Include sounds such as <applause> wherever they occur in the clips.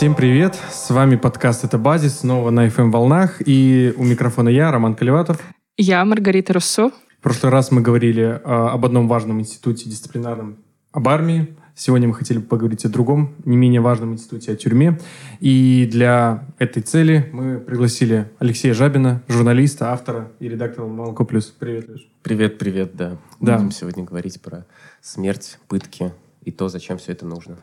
Всем привет! С вами подкаст «Это базис» снова на FM волнах и у микрофона я, Роман Колеватов. Я, Маргарита Руссо. В прошлый раз мы говорили а, об одном важном институте дисциплинарном, об армии. Сегодня мы хотели бы поговорить о другом, не менее важном институте, о тюрьме. И для этой цели мы пригласили Алексея Жабина, журналиста, автора и редактора «Молоко плюс». Привет, Леш. Привет, привет, да. Да. Будем сегодня говорить про смерть, пытки и то, зачем все это нужно.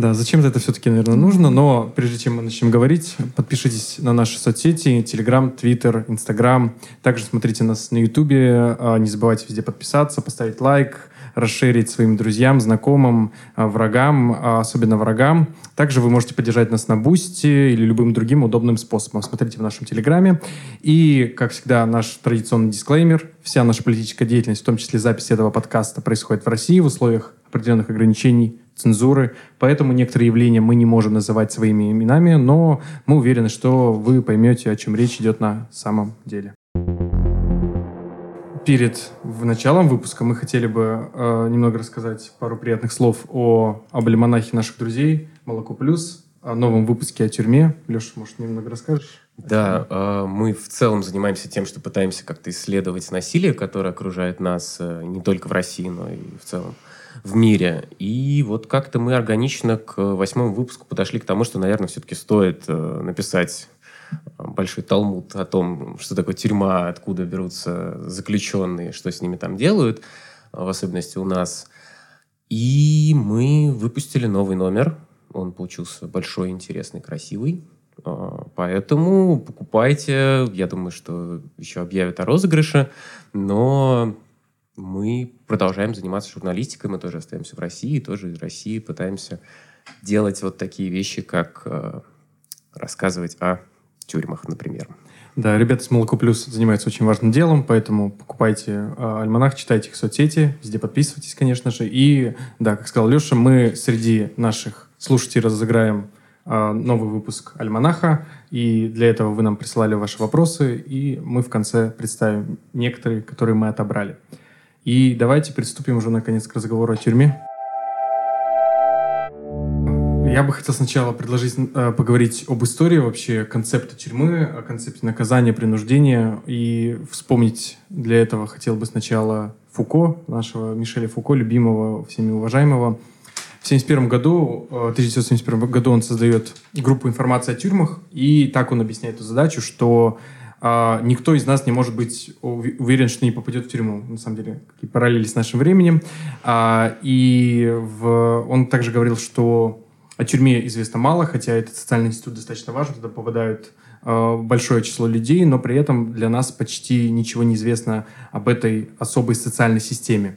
Да, зачем-то это все-таки, наверное, нужно, но прежде чем мы начнем говорить, подпишитесь на наши соцсети, Телеграм, Твиттер, Инстаграм. Также смотрите нас на Ютубе, а, не забывайте везде подписаться, поставить лайк, расшарить своим друзьям, знакомым, а, врагам, а, особенно врагам. Также вы можете поддержать нас на Бусти или любым другим удобным способом. Смотрите в нашем Телеграме. И, как всегда, наш традиционный дисклеймер. Вся наша политическая деятельность, в том числе запись этого подкаста, происходит в России в условиях определенных ограничений цензуры, поэтому некоторые явления мы не можем называть своими именами, но мы уверены, что вы поймете, о чем речь идет на самом деле. Перед началом выпуска мы хотели бы э, немного рассказать пару приятных слов о, об наших друзей «Молоко плюс», о новом выпуске о тюрьме. Леша, может, немного расскажешь? Да, э, мы в целом занимаемся тем, что пытаемся как-то исследовать насилие, которое окружает нас э, не только в России, но и в целом в мире. И вот как-то мы органично к восьмому выпуску подошли к тому, что, наверное, все-таки стоит э, написать большой талмуд о том, что такое тюрьма, откуда берутся заключенные, что с ними там делают, в особенности у нас. И мы выпустили новый номер. Он получился большой, интересный, красивый. А, поэтому покупайте. Я думаю, что еще объявят о розыгрыше. Но мы продолжаем заниматься журналистикой, мы тоже остаемся в России, тоже из России пытаемся делать вот такие вещи, как э, рассказывать о тюрьмах, например. Да, ребята с Молоко Плюс занимаются очень важным делом, поэтому покупайте э, альманах, читайте их соцсети, везде подписывайтесь, конечно же. И, да, как сказал Леша, мы среди наших слушателей разыграем э, новый выпуск альманаха, и для этого вы нам присылали ваши вопросы, и мы в конце представим некоторые, которые мы отобрали. И давайте приступим уже наконец к разговору о тюрьме. Я бы хотел сначала предложить э, поговорить об истории вообще концепта тюрьмы, о концепте наказания, принуждения. И вспомнить для этого хотел бы сначала Фуко, нашего Мишеля Фуко, любимого, всеми уважаемого. В 1971 году, э, 1971 году он создает группу информации о тюрьмах, и так он объясняет эту задачу, что а, никто из нас не может быть уверен, что не попадет в тюрьму. На самом деле, какие параллели с нашим временем. А, и в, он также говорил, что о тюрьме известно мало, хотя этот социальный институт достаточно важен, туда попадают а, большое число людей, но при этом для нас почти ничего не известно об этой особой социальной системе.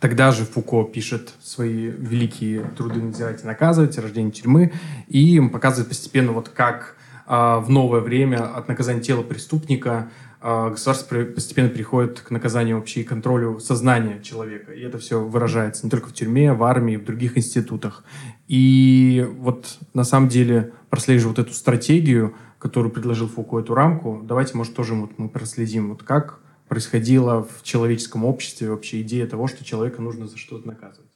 Тогда же Фуко пишет свои великие труды «Надзирать и наказывать», «Рождение тюрьмы», и показывает постепенно, вот как в новое время от наказания тела преступника а, государство постепенно переходит к наказанию вообще и контролю сознания человека. И это все выражается не только в тюрьме, в армии, в других институтах. И вот на самом деле, прослеживая вот эту стратегию, которую предложил Фуко, эту рамку, давайте, может, тоже вот мы проследим, вот как происходила в человеческом обществе вообще идея того, что человека нужно за что-то наказывать.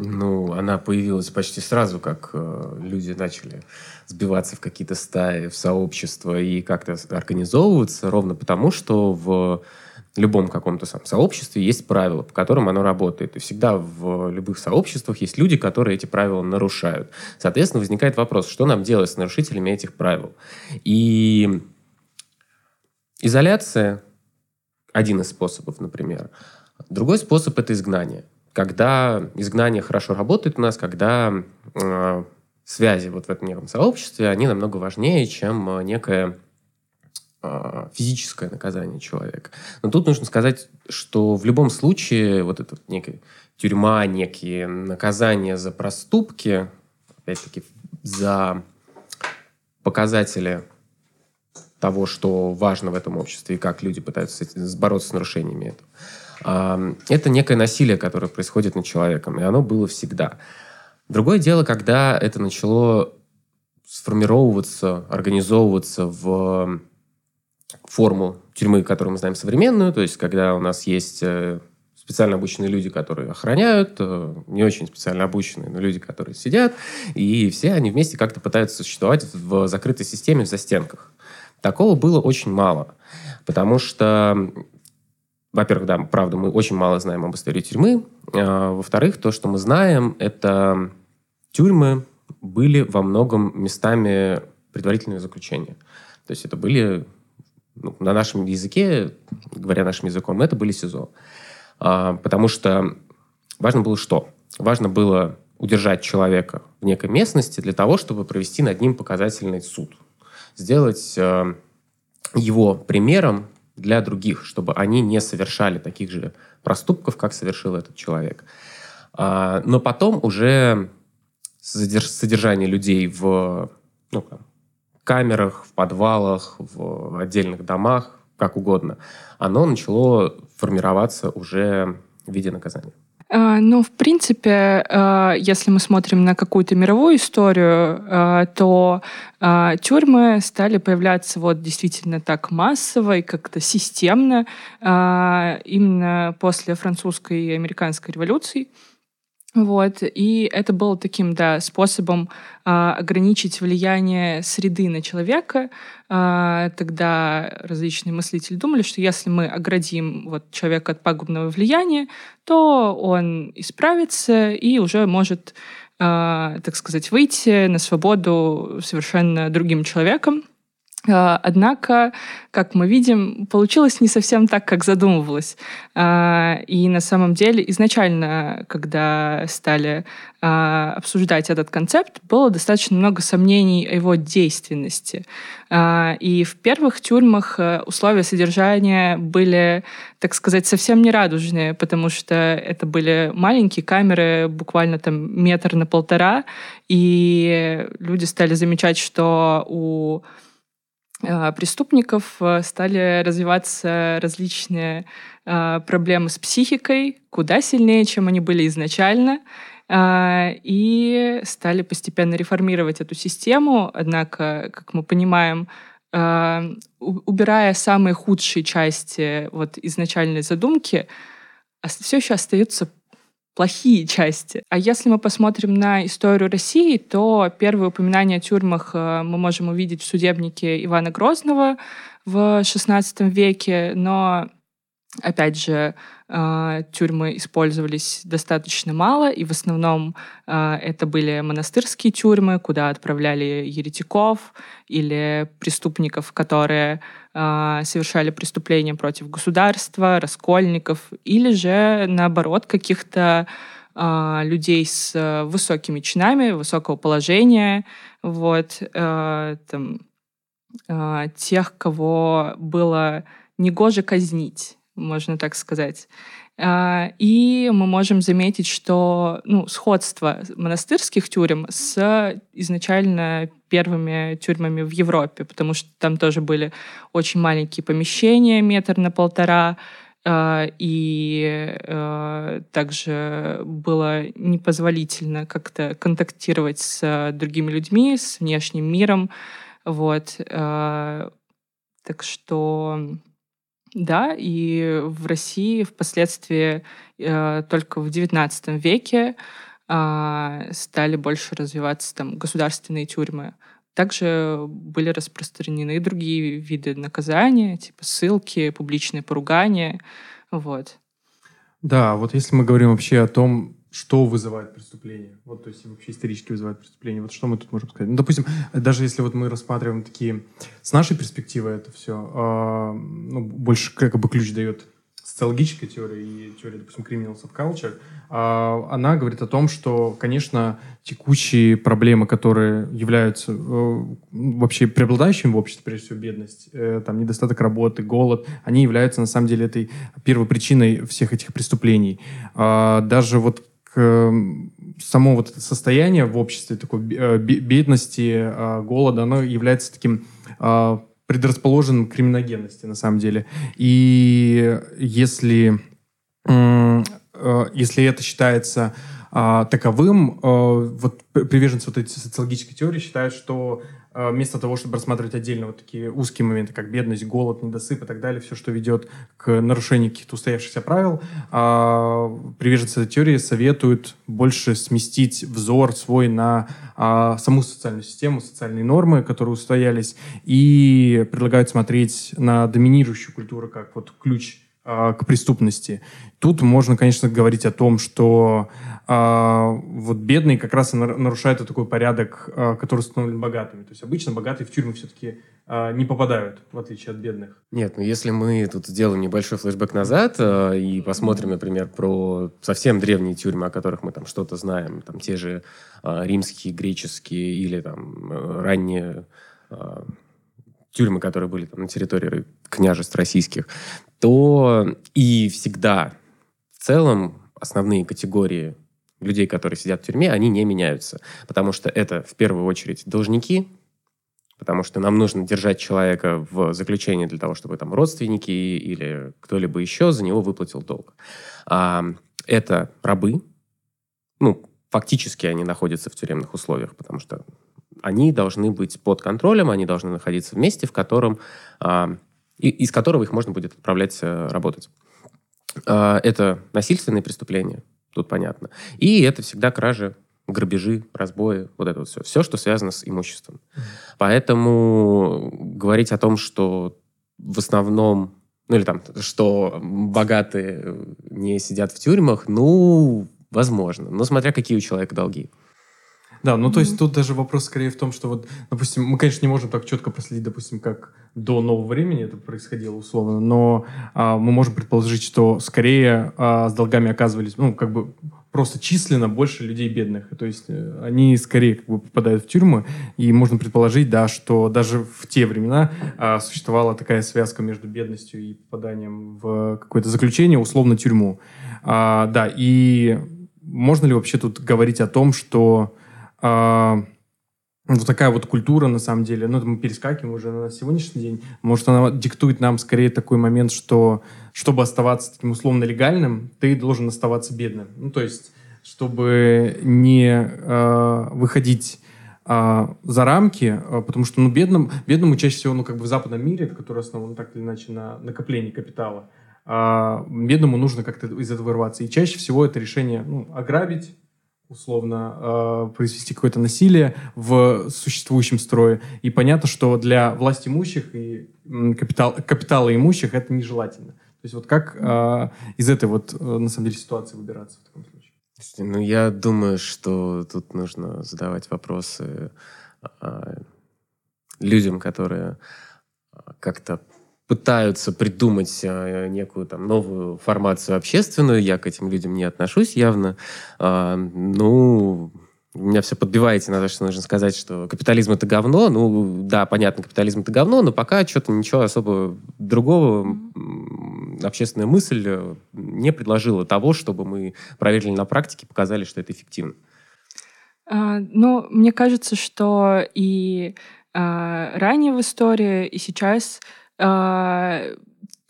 Ну, она появилась почти сразу, как э, люди начали сбиваться в какие-то стаи, в сообщества и как-то организовываться, ровно потому, что в любом каком-то сообществе есть правила, по которым оно работает. И всегда в любых сообществах есть люди, которые эти правила нарушают. Соответственно, возникает вопрос, что нам делать с нарушителями этих правил. И изоляция – один из способов, например. Другой способ – это изгнание – когда изгнание хорошо работает у нас, когда э, связи вот в этом неком сообществе, они намного важнее, чем э, некое э, физическое наказание человека. Но тут нужно сказать, что в любом случае вот эта вот некая тюрьма, некие наказания за проступки, опять-таки за показатели того, что важно в этом обществе и как люди пытаются бороться с нарушениями этого это некое насилие, которое происходит над человеком, и оно было всегда. Другое дело, когда это начало сформировываться, организовываться в форму тюрьмы, которую мы знаем современную, то есть когда у нас есть э, специально обученные люди, которые охраняют, э, не очень специально обученные, но люди, которые сидят, и все они вместе как-то пытаются существовать в закрытой системе в застенках. Такого было очень мало, потому что во-первых, да, правда, мы очень мало знаем об истории тюрьмы. А, во-вторых, то, что мы знаем, это тюрьмы были во многом местами предварительного заключения. То есть это были, ну, на нашем языке, говоря нашим языком, это были СИЗО. А, потому что важно было что? Важно было удержать человека в некой местности для того, чтобы провести над ним показательный суд. Сделать э, его примером для других, чтобы они не совершали таких же проступков, как совершил этот человек. А, но потом уже содержание людей в ну, камерах, в подвалах, в отдельных домах, как угодно, оно начало формироваться уже в виде наказания. А, ну, в принципе, а, если мы смотрим на какую-то мировую историю, а, то тюрьмы стали появляться вот действительно так массово и как-то системно именно после французской и американской революций. Вот. И это было таким, да, способом а, ограничить влияние среды на человека. А, тогда различные мыслители думали, что если мы оградим вот, человека от пагубного влияния, то он исправится и уже может, а, так сказать, выйти на свободу совершенно другим человеком. А, однако, как мы видим, получилось не совсем так, как задумывалось. А, и на самом деле изначально, когда стали а, обсуждать этот концепт, было достаточно много сомнений о его действенности. И в первых тюрьмах э, условия содержания были, так сказать, совсем не радужные, потому что это были маленькие камеры, буквально там метр на полтора, и люди стали замечать, что у преступников э, стали развиваться различные э, проблемы с психикой, куда сильнее, чем они были изначально, и стали постепенно реформировать эту систему. Однако, как мы понимаем, убирая самые худшие части вот изначальной задумки, все еще остаются плохие части. А если мы посмотрим на историю России, то первые упоминания о тюрьмах э, мы можем увидеть в судебнике Ивана Грозного в XVI веке, но Опять же, э, тюрьмы использовались достаточно мало, и в основном э, это были монастырские тюрьмы, куда отправляли еретиков или преступников, которые совершали преступления против государства, раскольников, или же, наоборот, каких-то людей с высокими чинами, высокого положения, вот, там, тех, кого было негоже казнить можно так сказать. А, и мы можем заметить, что ну, сходство монастырских тюрем с изначально первыми тюрьмами в Европе, потому что там тоже были очень маленькие помещения, метр на полтора, а, и а, также было непозволительно как-то контактировать с другими людьми, с внешним миром. Вот. Так что да, и в России впоследствии э, только в XIX веке э, стали больше развиваться там государственные тюрьмы. Также были распространены другие виды наказания, типа ссылки, публичные поругания. Вот. Да, вот если мы говорим вообще о том, что вызывает преступление. Вот, то есть вообще исторически вызывает преступление. Вот что мы тут можем сказать? Ну, допустим, даже если вот мы рассматриваем такие... С нашей перспективы это все, э, а, ну, больше как бы ключ дает социологическая теория и теория, допустим, criminal subculture, э, она говорит о том, что, конечно, текущие проблемы, которые являются э, вообще преобладающими в обществе, прежде всего бедность, э, там недостаток работы, голод, они являются на самом деле этой первой причиной всех этих преступлений. Э, даже вот само вот это состояние в обществе такой э, бедности, а, голода, оно является таким а, предрасположенным к криминогенности на самом деле. И если, э, если это считается таковым. Вот приверженцы вот этой социологической теории считают, что вместо того, чтобы рассматривать отдельно вот такие узкие моменты, как бедность, голод, недосып и так далее, все, что ведет к нарушению каких-то устоявшихся правил, а, приверженцы этой теории советуют больше сместить взор свой на а, саму социальную систему, социальные нормы, которые устоялись, и предлагают смотреть на доминирующую культуру как вот ключ к преступности. Тут можно, конечно, говорить о том, что а, вот бедные как раз нарушают такой порядок, а, который установлен богатыми. То есть обычно богатые в тюрьму все-таки а, не попадают, в отличие от бедных. Нет, ну если мы тут сделаем небольшой флешбэк назад а, и посмотрим, например, про совсем древние тюрьмы, о которых мы там что-то знаем, там те же а, римские, греческие или там э, ранние а, тюрьмы, которые были там на территории княжеств российских, то и всегда в целом основные категории людей, которые сидят в тюрьме, они не меняются. Потому что это в первую очередь должники, потому что нам нужно держать человека в заключении для того, чтобы там родственники или кто-либо еще за него выплатил долг. А, это рабы, ну, фактически они находятся в тюремных условиях, потому что они должны быть под контролем, они должны находиться в месте, в котором, а, из которого их можно будет отправлять а, работать. А, это насильственные преступления, тут понятно. И это всегда кражи, грабежи, разбои, вот это вот все. Все, что связано с имуществом. Mm-hmm. Поэтому говорить о том, что в основном ну или там, что богатые не сидят в тюрьмах, ну, возможно. Но смотря какие у человека долги. Да, ну то есть тут даже вопрос скорее в том, что вот, допустим, мы, конечно, не можем так четко проследить, допустим, как до нового времени это происходило условно, но а, мы можем предположить, что скорее а, с долгами оказывались, ну, как бы просто численно больше людей бедных. То есть э, они скорее как бы попадают в тюрьмы, и можно предположить, да, что даже в те времена а, существовала такая связка между бедностью и попаданием в какое-то заключение, условно тюрьму. А, да, и можно ли вообще тут говорить о том, что вот такая вот культура, на самом деле, ну, мы перескакиваем уже на сегодняшний день, может, она диктует нам скорее такой момент, что чтобы оставаться таким условно легальным, ты должен оставаться бедным. Ну, то есть, чтобы не э, выходить э, за рамки, э, потому что, ну, бедным, бедному чаще всего, ну, как бы в западном мире, который основан так или иначе на накоплении капитала, э, бедному нужно как-то из этого вырваться. И чаще всего это решение, ну, ограбить, условно э, произвести какое-то насилие в существующем строе. И понятно, что для власть имущих и капитал, капитала имущих это нежелательно. То есть вот как э, из этой вот, э, на самом деле, ситуации выбираться в таком случае? Ну, я думаю, что тут нужно задавать вопросы э, людям, которые как-то пытаются придумать э, некую там новую формацию общественную. Я к этим людям не отношусь явно. А, ну, меня все подбиваете на то, что нужно сказать, что капитализм это говно. Ну, да, понятно, капитализм это говно, но пока что-то ничего особо другого общественная мысль э, не предложила того, чтобы мы проверили на практике, показали, что это эффективно. А, ну, мне кажется, что и а, ранее в истории, и сейчас а,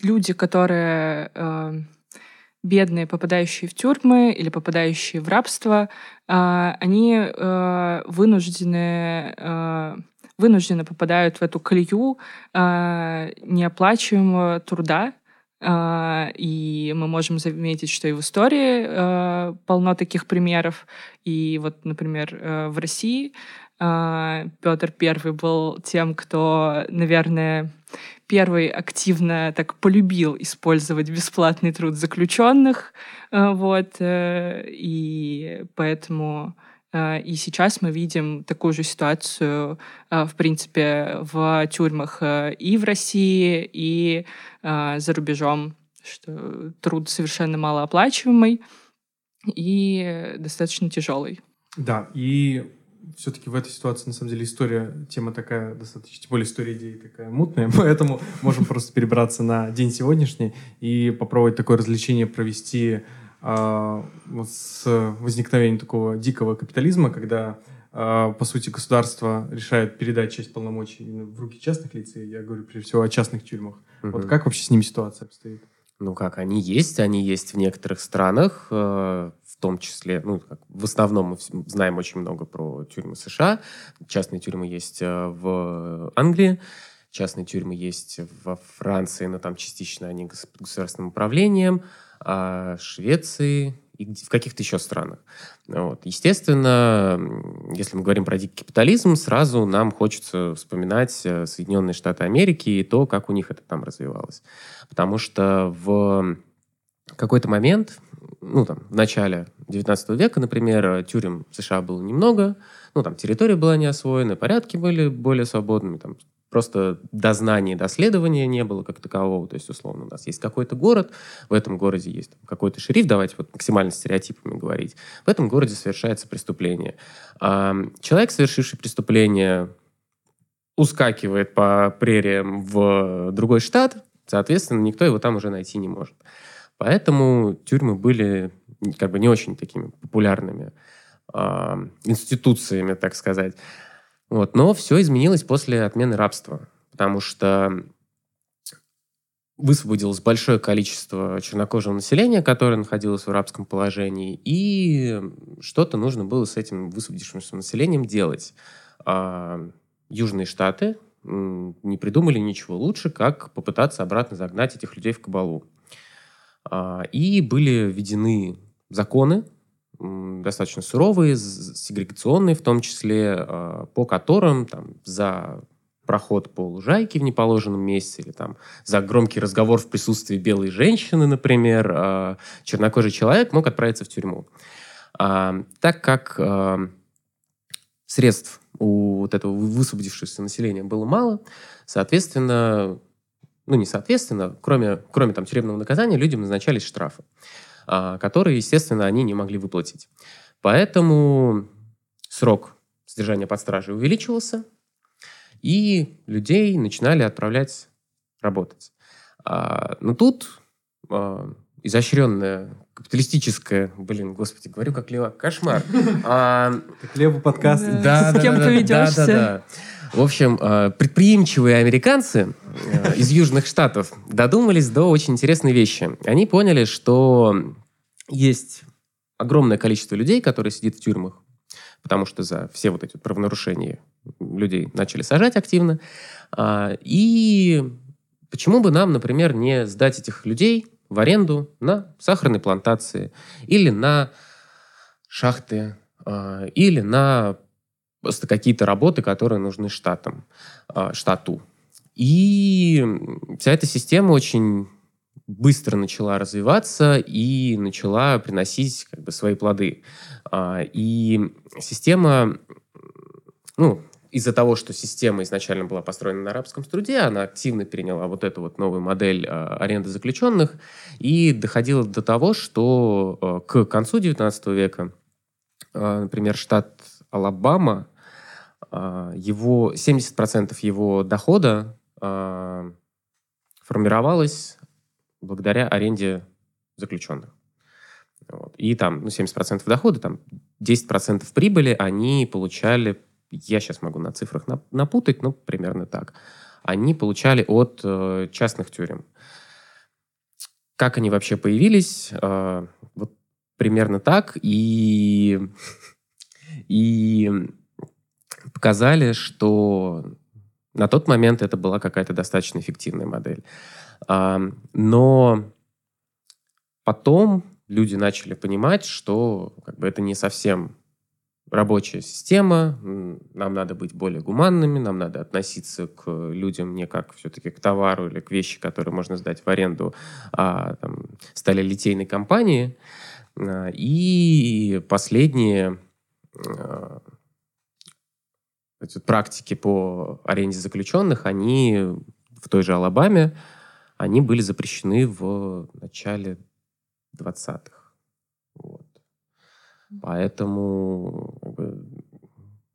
люди, которые а, бедные, попадающие в тюрьмы или попадающие в рабство, а, они вынуждены вынужденно попадают в эту колею неоплачиваемого труда, и мы можем заметить, что и в истории полно таких примеров. И вот, например, в России Петр I был тем, кто, наверное, первый активно так полюбил использовать бесплатный труд заключенных, э, вот, э, и поэтому э, и сейчас мы видим такую же ситуацию, в принципе, в тюрьмах и в России, и за рубежом, что труд совершенно малооплачиваемый и достаточно тяжелый. Да, и все-таки в этой ситуации, на самом деле, история, тема такая достаточно, тем более история идеи такая мутная, <laughs> поэтому можем просто перебраться на день сегодняшний и попробовать такое развлечение провести э, с возникновением такого дикого капитализма, когда, э, по сути, государство решает передать часть полномочий в руки частных лиц, и я говорю прежде всего о частных тюрьмах. Угу. Вот как вообще с ними ситуация обстоит? Ну как, они есть, они есть в некоторых странах, э, том числе, ну, как, в основном мы знаем очень много про тюрьмы США. Частные тюрьмы есть э, в Англии, частные тюрьмы есть во Франции, но там частично они государственным управлением, а Швеции и в каких-то еще странах. Вот. Естественно, если мы говорим про дикий капитализм, сразу нам хочется вспоминать э, Соединенные Штаты Америки и то, как у них это там развивалось. Потому что в какой-то момент, ну, там, в начале 19 века, например, тюрем в США было немного, ну, там, территория была не освоена, порядки были более свободными, там, просто дознания, доследования не было как такового. То есть, условно, у нас есть какой-то город, в этом городе есть какой-то шериф, давайте вот максимально стереотипами говорить. В этом городе совершается преступление. А человек, совершивший преступление, ускакивает по прериям в другой штат, соответственно, никто его там уже найти не может. Поэтому тюрьмы были как бы не очень такими популярными э, институциями, так сказать. Вот. Но все изменилось после отмены рабства, потому что высвободилось большое количество чернокожего населения, которое находилось в рабском положении, и что-то нужно было с этим высвободившимся населением делать. А южные штаты не придумали ничего лучше, как попытаться обратно загнать этих людей в кабалу. А, и были введены законы, достаточно суровые, сегрегационные в том числе, а, по которым там, за проход по лужайке в неположенном месте или там за громкий разговор в присутствии белой женщины, например, а, чернокожий человек мог отправиться в тюрьму. Так как средств у вот этого высвободившегося населения было мало, соответственно, ну, не соответственно, кроме, кроме там тюремного наказания, людям назначались штрафы, а, которые, естественно, они не могли выплатить. Поэтому срок содержания под стражей увеличивался, и людей начинали отправлять работать. А, но тут а, изощренная капиталистическая, блин, господи, говорю как Лева, кошмар. <laughs> Как Лева подкаст. Да, С кем ты ведешься? В общем, э, предприимчивые американцы э, из Южных Штатов додумались до очень интересной вещи. Они поняли, что есть огромное количество людей, которые сидят в тюрьмах, потому что за все вот эти правонарушения людей начали сажать активно. А, и почему бы нам, например, не сдать этих людей в аренду на сахарной плантации или на шахты, а, или на просто какие-то работы, которые нужны штатам, а, штату. И вся эта система очень быстро начала развиваться и начала приносить как бы, свои плоды. А, и система, ну, из-за того, что система изначально была построена на арабском труде, она активно переняла вот эту вот новую модель э, аренды заключенных и доходила до того, что к концу XIX века, например, штат Алабама, э, его 70% его дохода э, формировалось благодаря аренде заключенных. Вот. И там ну, 70% дохода, там 10% прибыли они получали я сейчас могу на цифрах напутать, но примерно так, они получали от э, частных тюрем. Как они вообще появились? Э, вот примерно так. И, и показали, что на тот момент это была какая-то достаточно эффективная модель. Э, но потом люди начали понимать, что как бы, это не совсем рабочая система, нам надо быть более гуманными, нам надо относиться к людям не как все-таки к товару или к вещи, которые можно сдать в аренду, а там, стали литейной компании. А, и последние а, эти практики по аренде заключенных, они в той же Алабаме, они были запрещены в начале 20-х. Поэтому,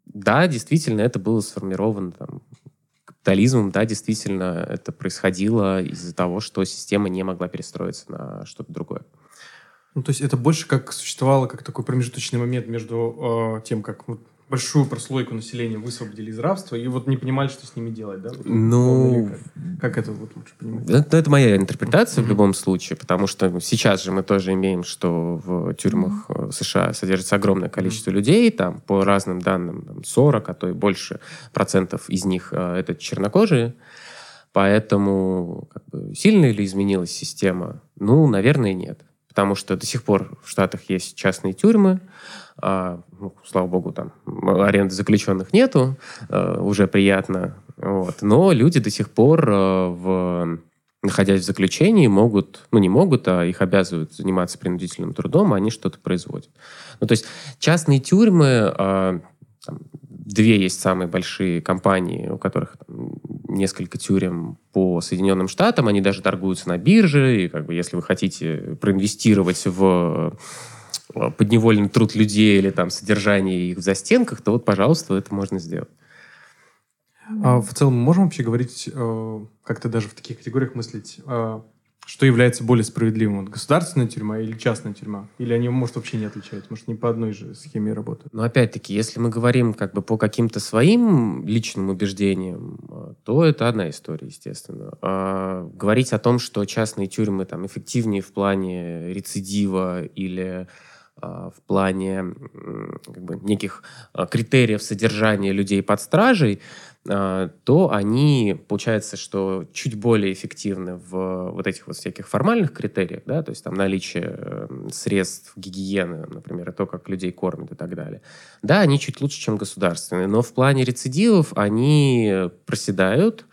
да, действительно, это было сформировано там, капитализмом, да, действительно, это происходило из-за того, что система не могла перестроиться на что-то другое. Ну, то есть это больше как существовало как такой промежуточный момент между э, тем, как вот, большую прослойку населения высвободили из рабства и вот не понимали, что с ними делать, да? Вот, Ну, как, как это вот лучше понимать? Это, это моя интерпретация в любом случае, потому что сейчас же мы тоже имеем, что в тюрьмах э, США содержится огромное количество людей, там по разным данным там, 40, а то и больше процентов из них э, это чернокожие. Поэтому как бы, сильно ли изменилась система? Ну, наверное, нет. Потому что до сих пор в Штатах есть частные тюрьмы, а, ну, слава богу, там аренды заключенных нету, а, уже приятно. Вот. Но люди до сих пор, а, в, находясь в заключении, могут, ну не могут, а их обязывают заниматься принудительным трудом, а они что-то производят. Ну, то есть частные тюрьмы, а, там, две есть самые большие компании, у которых там, несколько тюрем по Соединенным Штатам, они даже торгуются на бирже, и как бы если вы хотите проинвестировать в э, подневольный труд людей или там содержание их в застенках, то вот, пожалуйста, это можно сделать. А в целом можем вообще говорить, э, как-то даже в таких категориях мыслить, э, что является более справедливым? Вот государственная тюрьма или частная тюрьма? Или они, может, вообще не отличаются? Может, не по одной же схеме работают? Но опять-таки, если мы говорим как бы по каким-то своим личным убеждениям, то это одна история, естественно. А говорить о том, что частные тюрьмы там эффективнее в плане рецидива или в плане как бы, неких а, критериев содержания людей под стражей, а, то они, получается, что чуть более эффективны в вот этих вот всяких формальных критериях, да, то есть там наличие средств гигиены, например, и то, как людей кормят и так далее. Да, они чуть лучше, чем государственные, но в плане рецидивов они проседают,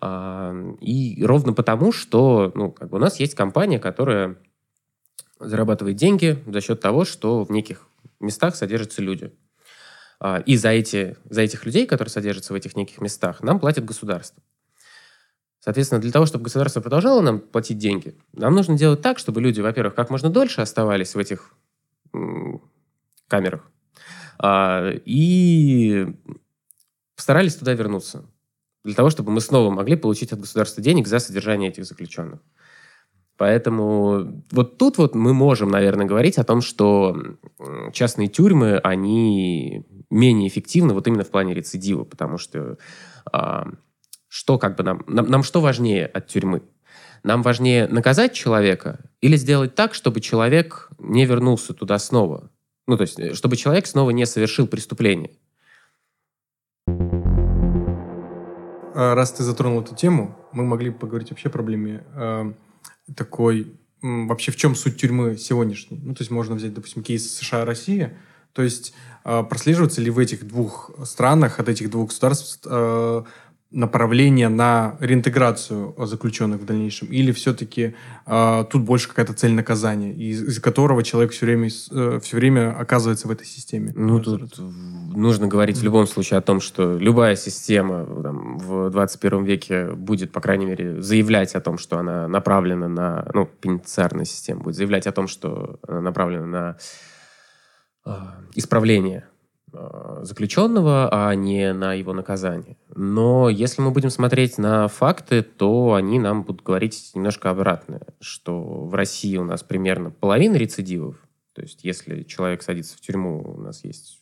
и ровно потому, что ну, как бы у нас есть компания, которая зарабатывает деньги за счет того, что в неких местах содержатся люди. А, и за, эти, за этих людей, которые содержатся в этих неких местах, нам платит государство. Соответственно, для того, чтобы государство продолжало нам платить деньги, нам нужно делать так, чтобы люди, во-первых, как можно дольше оставались в этих камерах, а, и постарались туда вернуться, для того, чтобы мы снова могли получить от государства денег за содержание этих заключенных. Поэтому вот тут вот мы можем, наверное, говорить о том, что частные тюрьмы, они менее эффективны вот именно в плане рецидива, потому что а, что как бы нам, нам, нам что важнее от тюрьмы? Нам важнее наказать человека или сделать так, чтобы человек не вернулся туда снова? Ну, то есть, э, чтобы человек снова не совершил преступление. А, раз ты затронул эту тему, мы могли поговорить вообще о проблеме а, такой, вообще в чем суть тюрьмы сегодняшней. Ну, то есть можно взять, допустим, кейс США-Россия. То есть э, прослеживается ли в этих двух странах, от этих двух государств э, направление на реинтеграцию заключенных в дальнейшем? Или все-таки э, тут больше какая-то цель наказания, из- из которого человек все время, э, все время оказывается в этой системе? Ну, тут нужно говорить в любом случае о том, что любая система там, в 21 веке будет, по крайней мере, заявлять о том, что она направлена на... Ну, пенитенциарная система будет заявлять о том, что она направлена на э, исправление заключенного, а не на его наказание. Но если мы будем смотреть на факты, то они нам будут говорить немножко обратное, что в России у нас примерно половина рецидивов, то есть если человек садится в тюрьму, у нас есть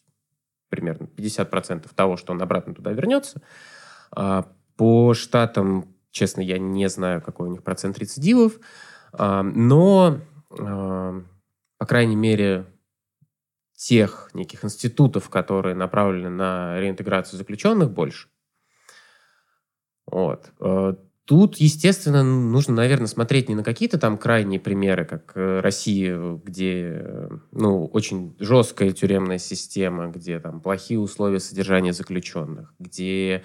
примерно 50% того, что он обратно туда вернется. А по штатам, честно, я не знаю, какой у них процент рецидивов, а, но, а, по крайней мере, тех неких институтов, которые направлены на реинтеграцию заключенных, больше. Вот. Э, тут, естественно, нужно, наверное, смотреть не на какие-то там крайние примеры, как э, Россия, где э, ну, очень жесткая тюремная система, где там плохие условия содержания заключенных, где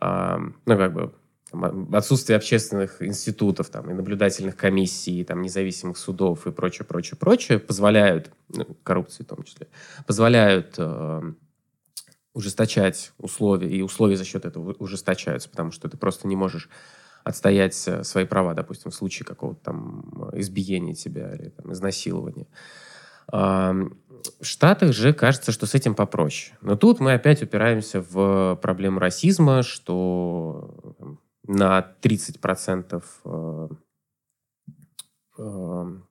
ну, как бы отсутствие общественных институтов там, и наблюдательных комиссий, и, там, независимых судов и прочее, прочее, прочее позволяют, ну, коррупции в том числе, позволяют э, ужесточать условия, и условия за счет этого ужесточаются, потому что ты просто не можешь отстоять свои права, допустим, в случае какого-то там избиения тебя или там, изнасилования. В Штатах же кажется, что с этим попроще. Но тут мы опять упираемся в проблему расизма, что на 30% э, э, там,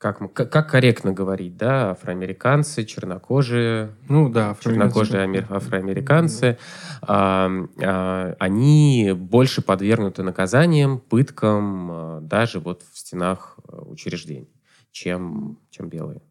как, как корректно говорить, да, афроамериканцы, чернокожие, ну да, чернокожие амер, афроамериканцы, а, а, они больше подвергнуты наказаниям, пыткам, а, даже вот в стенах э, учреждений, чем, чем белые.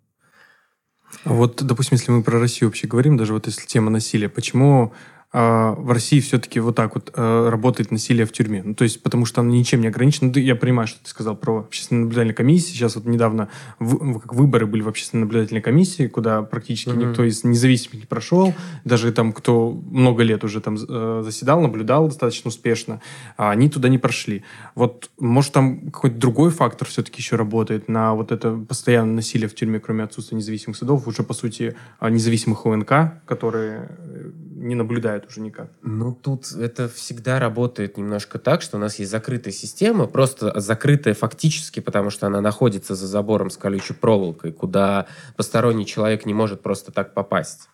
Вот, допустим, если мы про Россию вообще говорим, даже вот если тема насилия, почему а, в России все-таки вот так вот а, работает насилие в тюрьме. Ну, то есть, потому что оно ничем не ограничено. Ну, я понимаю, что ты сказал про общественные наблюдательные комиссии. Сейчас вот недавно в, как выборы были в общественной наблюдательной комиссии, куда практически mm-hmm. никто из независимых не прошел. Даже там, кто много лет уже там э, заседал, наблюдал достаточно успешно, а они туда не прошли. Вот, может, там какой-то другой фактор все-таки еще работает на вот это постоянное насилие в тюрьме, кроме отсутствия независимых судов, уже, по сути, независимых ОНК, которые э, не наблюдают уже никак. Ну, тут это всегда работает немножко так, что у нас есть закрытая система, просто закрытая фактически, потому что она находится за забором с колючей проволокой, куда посторонний человек не может просто так попасть.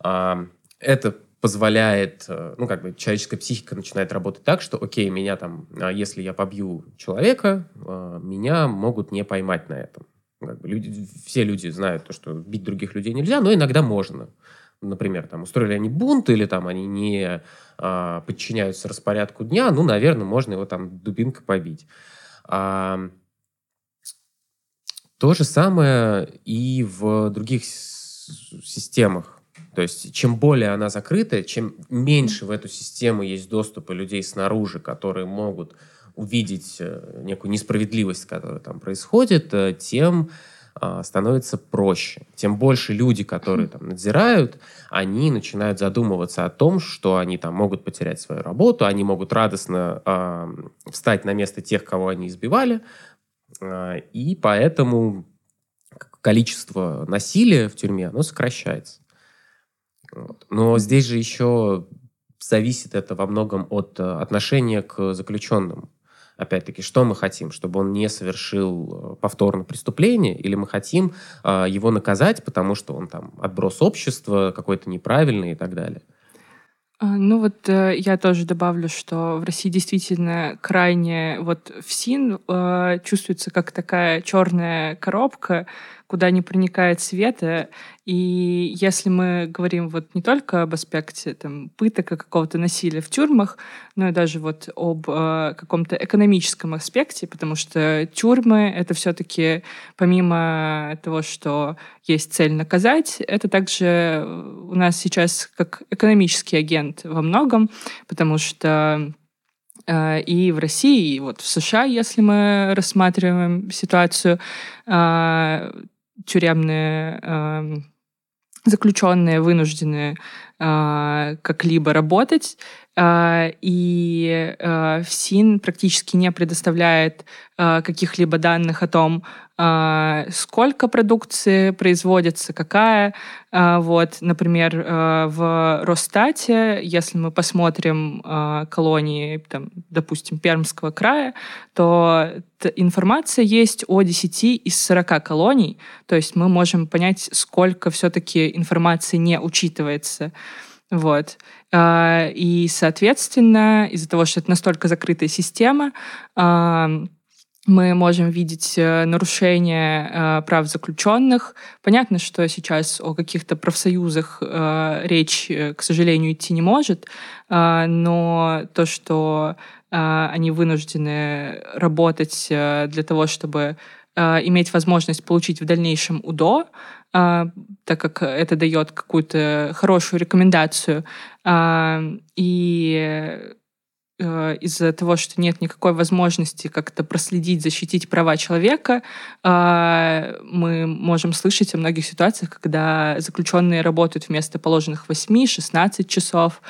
А, это позволяет, э, ну, как бы человеческая психика начинает работать так, что, окей, меня там, а если я побью человека, а, меня могут не поймать на этом. Как бы люди, все люди знают то, что бить других людей нельзя, но иногда можно например, там устроили они бунт или там они не а, подчиняются распорядку дня, ну, наверное, можно его там дубинкой побить. А, то же самое и в других системах. То есть, чем более она закрытая, чем меньше в эту систему есть доступа людей снаружи, которые могут увидеть э, некую несправедливость, которая там происходит, э, тем становится проще. Тем больше люди, которые там надзирают, они начинают задумываться о том, что они там могут потерять свою работу, они могут радостно э, встать на место тех, кого они избивали, э, и поэтому количество насилия в тюрьме, оно сокращается. Вот. Но здесь же еще зависит это во многом от отношения к заключенным опять-таки, что мы хотим? Чтобы он не совершил э, повторно преступление? Или мы хотим э, его наказать, потому что он там отброс общества, какой-то неправильный и так далее? А, ну вот э, я тоже добавлю, что в России действительно крайне вот ФСИН э, чувствуется как такая черная коробка, куда не проникает света. И если мы говорим вот не только об аспекте там, пыток и какого-то насилия в тюрьмах, но и даже вот об э, каком-то экономическом аспекте, потому что тюрьмы — это все-таки помимо того, что есть цель наказать, это также у нас сейчас как экономический агент во многом, потому что э, и в России, и вот в США, если мы рассматриваем ситуацию, э, тюремные э, заключенные вынуждены э, как-либо работать, э, и э, ФСИН практически не предоставляет каких-либо данных о том, а, сколько продукции производится, какая. А, вот, например, а, в Росстате, если мы посмотрим колонии, там, допустим, Пермского края, то информация есть о 10 из 40 колоний, то есть мы можем понять, сколько все-таки информации не учитывается. Вот. И, соответственно, из-за того, что это настолько закрытая система, мы можем видеть э, нарушения э, прав заключенных. Понятно, что сейчас о каких-то профсоюзах э, речь, к сожалению, идти не может, но то, что они вынуждены работать для того, чтобы иметь возможность получить в дальнейшем УДО, так как это дает какую-то хорошую рекомендацию. И Э, из-за того, что нет никакой возможности как-то проследить, защитить права человека, э, мы можем слышать о многих ситуациях, когда заключенные работают вместо положенных 8-16 часов.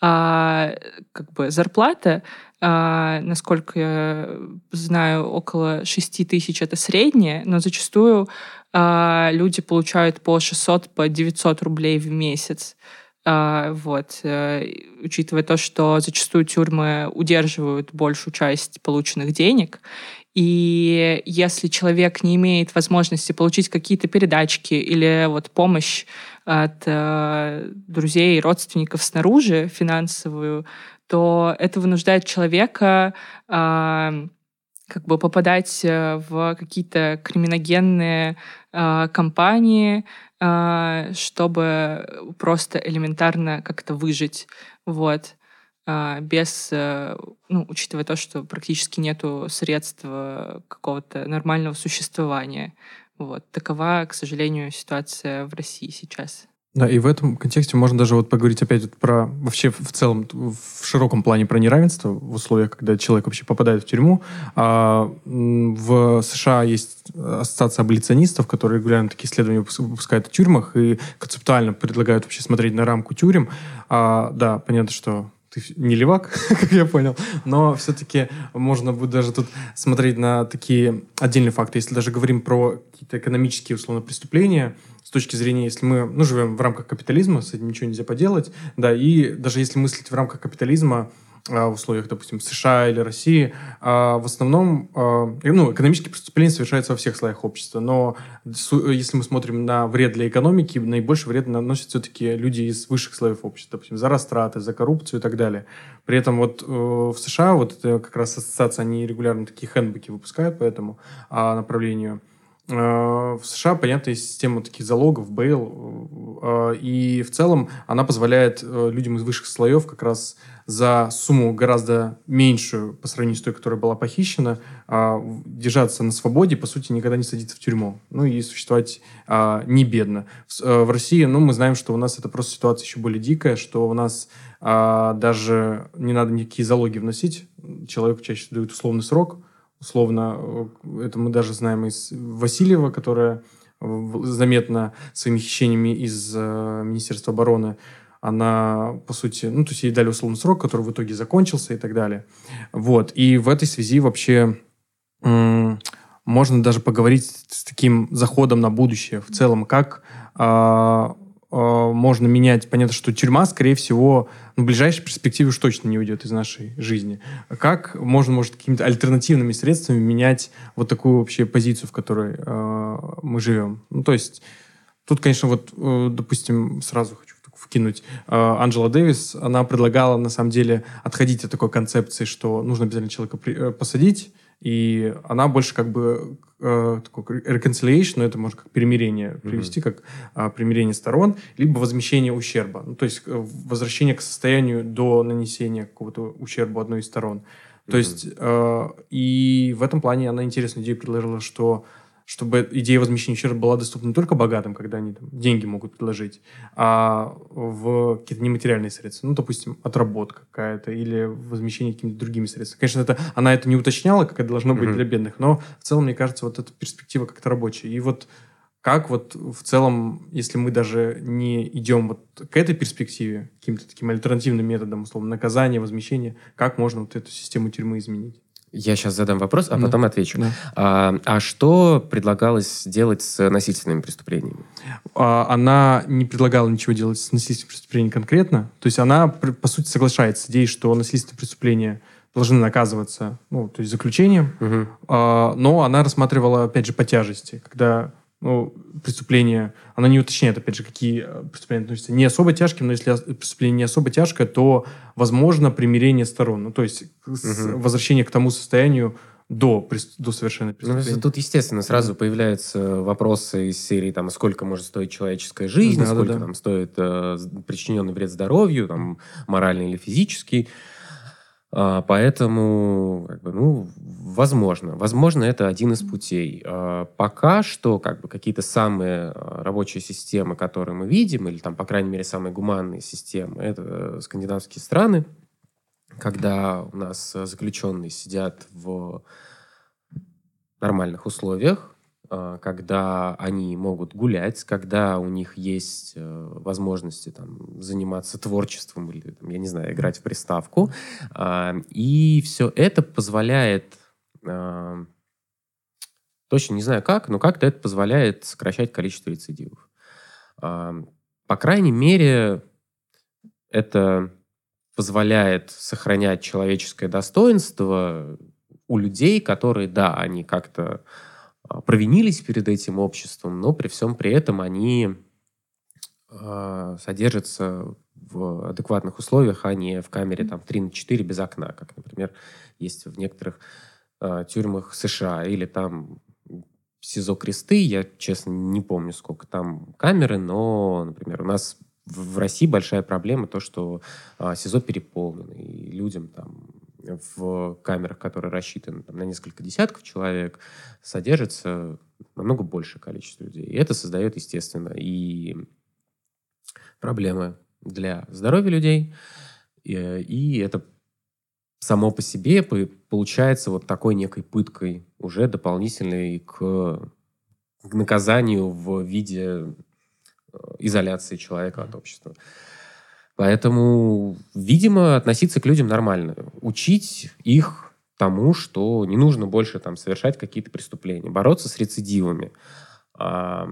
А, как бы зарплата, а, насколько я знаю, около 6 тысяч это средняя, но зачастую а, люди получают по 600, по 900 рублей в месяц. А, вот, э, учитывая то, что зачастую тюрьмы удерживают большую часть полученных денег, и если человек не имеет возможности получить какие-то передачки или вот помощь от э, друзей и родственников снаружи финансовую, то это вынуждает человека э, как бы попадать э, в какие-то криминогенные э, компании, э, чтобы просто элементарно как-то выжить, вот, э, без, э, ну, учитывая то, что практически нету средств какого-то нормального существования. Вот. Такова, к сожалению, ситуация в России сейчас. Да, и в этом контексте можно даже вот поговорить опять про вообще в целом, в широком плане про неравенство в условиях, когда человек вообще попадает в тюрьму. А, в США есть ассоциация аболиционистов, которые регулярно такие исследования выпускают в тюрьмах и концептуально предлагают вообще смотреть на рамку тюрем. А, да, понятно, что ты не левак, <laughs> как я понял, но все-таки можно будет даже тут смотреть на такие отдельные факты. Если даже говорим про какие-то экономические, условно, преступления, точки зрения, если мы ну, живем в рамках капитализма, с этим ничего нельзя поделать, да, и даже если мыслить в рамках капитализма, а, в условиях, допустим, США или России, а, в основном а, ну, экономические преступления совершаются во всех слоях общества. Но если мы смотрим на вред для экономики, наибольший вред наносят все-таки люди из высших слоев общества, допустим, за растраты, за коррупцию и так далее. При этом вот э, в США, вот это как раз ассоциация, они регулярно такие хендбуки выпускают по этому направлению – в США, понятно, есть система таких залогов, бейл, э, и в целом она позволяет э, людям из высших слоев как раз за сумму гораздо меньшую по сравнению с той, которая была похищена, держаться на свободе, по сути, никогда не садиться в тюрьму. Ну и существовать не бедно. В, э, России, ну, мы знаем, что у нас это просто ситуация еще более дикая, что у нас даже не надо никакие залоги вносить. Человеку чаще дают условный срок, Условно, э, это мы даже знаем из Васильева, которая заметно своими хищениями из э, Министерства обороны, она, по сути, ну, то есть ей дали условный срок, который в итоге закончился и так далее. Вот. И в этой связи вообще можно даже поговорить с таким заходом на будущее в целом, как а, можно менять. Понятно, что тюрьма, скорее всего, в ближайшей перспективе уж точно не уйдет из нашей жизни. Как можно, может, какими-то альтернативными средствами менять вот такую вообще позицию, в которой э, мы живем? Ну, то есть, тут, конечно, вот, э, допустим, сразу хочу вкинуть. Э, Анджела Дэвис, она предлагала, на самом деле, отходить от такой концепции, что нужно обязательно человека э, посадить, и она больше как бы э, такой reconciliation, но это можно как перемирение привести, mm-hmm. как э, примирение сторон, либо возмещение ущерба. Ну, то есть э, возвращение к состоянию до нанесения какого-то ущерба одной из сторон. Mm-hmm. То есть э, и в этом плане она интересную идею предложила, что чтобы идея возмещения ущерба была доступна не только богатым, когда они там, деньги могут предложить, а в какие-то нематериальные средства. Ну, допустим, отработка какая-то или возмещение какими-то другими средствами. Конечно, это, она это не уточняла, как это должно быть mm-hmm. для бедных, но в целом, мне кажется, вот эта перспектива как-то рабочая. И вот как вот в целом, если мы даже не идем вот к этой перспективе, каким-то таким альтернативным методом, условно, наказания, возмещения, как можно вот эту систему тюрьмы изменить? Я сейчас задам вопрос, а да. потом отвечу. Да. А, а что предлагалось делать с насильственными преступлениями? А, она не предлагала ничего делать с насильственными преступлениями конкретно. То есть она, по сути, соглашается с идеей, что насильственные преступления должны наказываться, ну, то есть заключением. Угу. А, но она рассматривала, опять же, по тяжести, когда ну, преступление, оно не уточняет, опять же, какие э, преступления относятся не особо тяжким, но если преступление не особо тяжкое, то возможно примирение сторон. Ну, то есть угу. возвращение к тому состоянию до, до совершения ну, преступления. Ну, тут, естественно, сразу появляются вопросы из серии, там, сколько может стоить человеческая жизнь, да, сколько да, да. там стоит э, причиненный вред здоровью, там, моральный или физический. А, поэтому, как бы, ну, возможно. Возможно, это один из путей. А, пока что, как бы, какие-то самые а, рабочие системы, которые мы видим, или там, по крайней мере, самые гуманные системы, это э, скандинавские страны, когда у нас заключенные сидят в нормальных условиях, когда они могут гулять, когда у них есть э, возможности там, заниматься творчеством или, там, я не знаю, играть в приставку. А, и все это позволяет, точно не знаю как, но как-то это позволяет сокращать количество рецидивов. По крайней мере, это позволяет сохранять человеческое достоинство у людей, которые, да, они как-то а, провинились перед этим обществом, но при всем при этом они э, содержатся в адекватных условиях, а не в камере там 3 на 4 без окна, как, например, есть в некоторых э, тюрьмах США или там СИЗО Кресты, я, честно, не помню, сколько там камеры, но, например, у нас в России большая проблема то, что а, СИЗО переполнены, и людям там в камерах, которые рассчитаны там, на несколько десятков человек, содержится намного большее количество людей. И это создает, естественно, и проблемы для здоровья людей, и, и это само по себе получается вот такой некой пыткой уже дополнительной к, к наказанию в виде э, изоляции человека от общества. Поэтому, видимо, относиться к людям нормально. Учить их тому, что не нужно больше там совершать какие-то преступления. Бороться с рецидивами. А,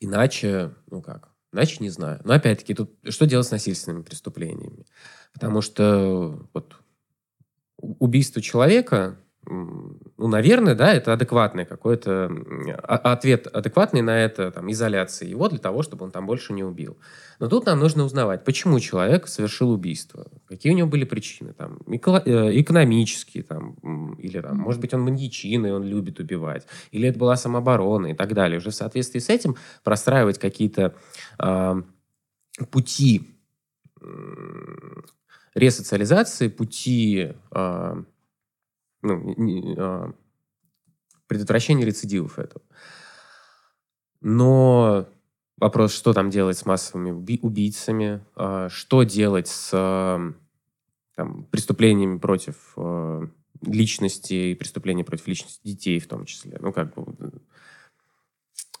иначе, ну как, иначе не знаю. Но опять-таки, тут что делать с насильственными преступлениями? Потому что вот убийство человека ну, наверное, да, это адекватный какой-то а, ответ адекватный на это, там, изоляции его для того, чтобы он там больше не убил. Но тут нам нужно узнавать, почему человек совершил убийство, какие у него были причины, там, э, экономические, там, или, там, может быть, он маньячин, и он любит убивать, или это была самооборона и так далее. Уже в соответствии с этим простраивать какие-то э, пути ресоциализации, пути э, ну, не, а, предотвращение рецидивов этого. Но вопрос, что там делать с массовыми убийцами, а, что делать с там, преступлениями против а, личности и преступления против личности детей в том числе. Ну, как бы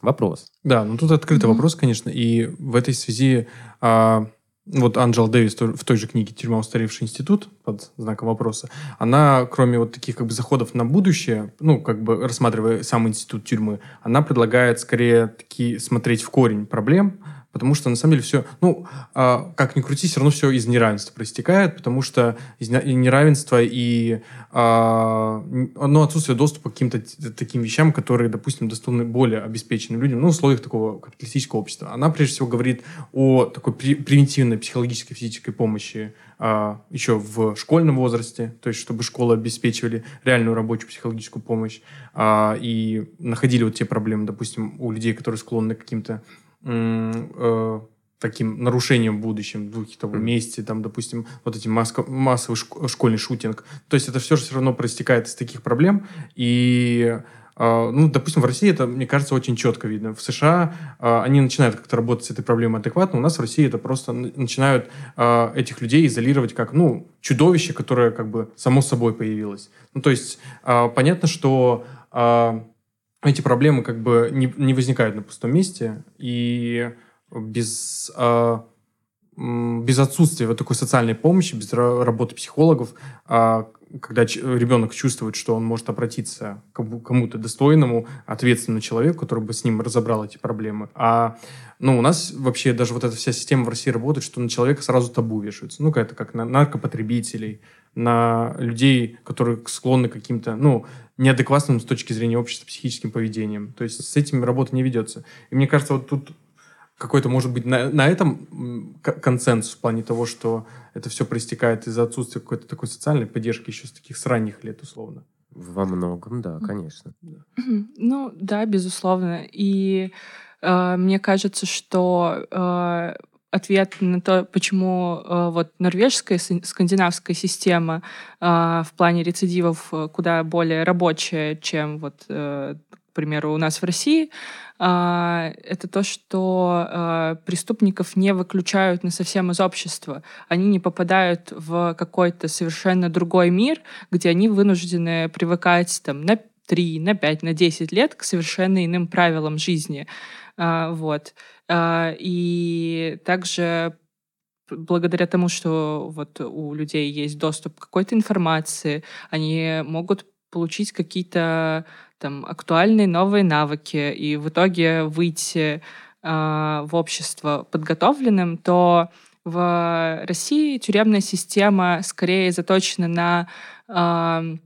вопрос. Да, ну тут открытый mm-hmm. вопрос, конечно, и в этой связи а, вот Анджел Дэвис в той же книге «Тюрьма. Устаревший институт» под знаком вопроса, она, кроме вот таких как бы заходов на будущее, ну, как бы рассматривая сам институт тюрьмы, она предлагает скорее такие смотреть в корень проблем, Потому что, на самом деле, все, ну, а, как ни крути, все равно все из неравенства проистекает, потому что из неравенства и а, ну, отсутствие доступа к каким-то таким вещам, которые, допустим, доступны более обеспеченным людям, ну, в условиях такого капиталистического общества. Она, прежде всего, говорит о такой превентивной психологической, физической помощи а, еще в школьном возрасте, то есть чтобы школы обеспечивали реальную рабочую психологическую помощь а, и находили вот те проблемы, допустим, у людей, которые склонны к каким-то э, таким нарушением в будущем, в каких-то mm. месте, там, допустим, вот эти маско- массовый школьный шутинг. То есть это все же все равно проистекает из таких проблем. И Uh, ну, допустим, в России это, мне кажется, очень четко видно. В США uh, они начинают как-то работать с этой проблемой адекватно. У нас в России это просто начинают uh, этих людей изолировать как, ну, чудовище, которое как бы само собой появилось. Ну, то есть понятно, что эти проблемы как бы не, не возникают на пустом месте, и без, э, без отсутствия вот такой социальной помощи, без работы психологов, э, когда ребенок чувствует, что он может обратиться к кому-то достойному, ответственному человеку, который бы с ним разобрал эти проблемы. А ну, у нас вообще даже вот эта вся система в России работает, что на человека сразу табу вешаются. Ну, это как на наркопотребителей, на людей, которые склонны к каким-то, ну, неадекватным с точки зрения общества психическим поведением. То есть с этим работа не ведется. И мне кажется, вот тут какой-то, может быть, на, на этом консенсус в плане того, что это все проистекает из-за отсутствия какой-то такой социальной поддержки еще с таких с ранних лет, условно. Во многом, да, конечно. Ну, да, безусловно. И э, мне кажется, что э, ответ на то, почему э, вот норвежская скандинавская система э, в плане рецидивов э, куда более рабочая, чем вот, э, к примеру, у нас в России, э, это то, что э, преступников не выключают на совсем из общества. Они не попадают в какой-то совершенно другой мир, где они вынуждены привыкать там, на 3, на 5, на 10 лет к совершенно иным правилам жизни. Э, вот. А, и также благодаря тому, что вот у людей есть доступ к какой-то информации, они могут получить какие-то там актуальные новые навыки и в итоге выйти э, в общество подготовленным, то в России тюремная система скорее заточена на э,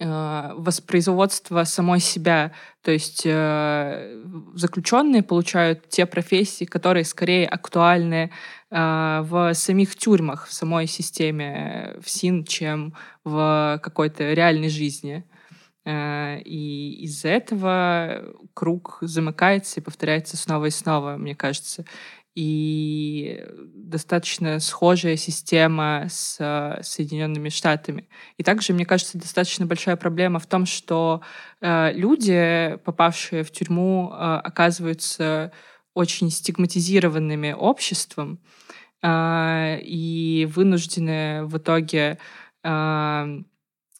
Э, воспроизводства самой себя. То есть э, заключенные получают те профессии, которые скорее актуальны э, в самих тюрьмах, в самой системе ФСИН, чем в какой-то реальной жизни. Э, и из-за этого круг замыкается и повторяется снова и снова, мне кажется. И достаточно схожая система с Соединенными Штатами. И также, мне кажется, достаточно большая проблема в том, что э, люди, попавшие в тюрьму, э, оказываются очень стигматизированными обществом э, и вынуждены в итоге э,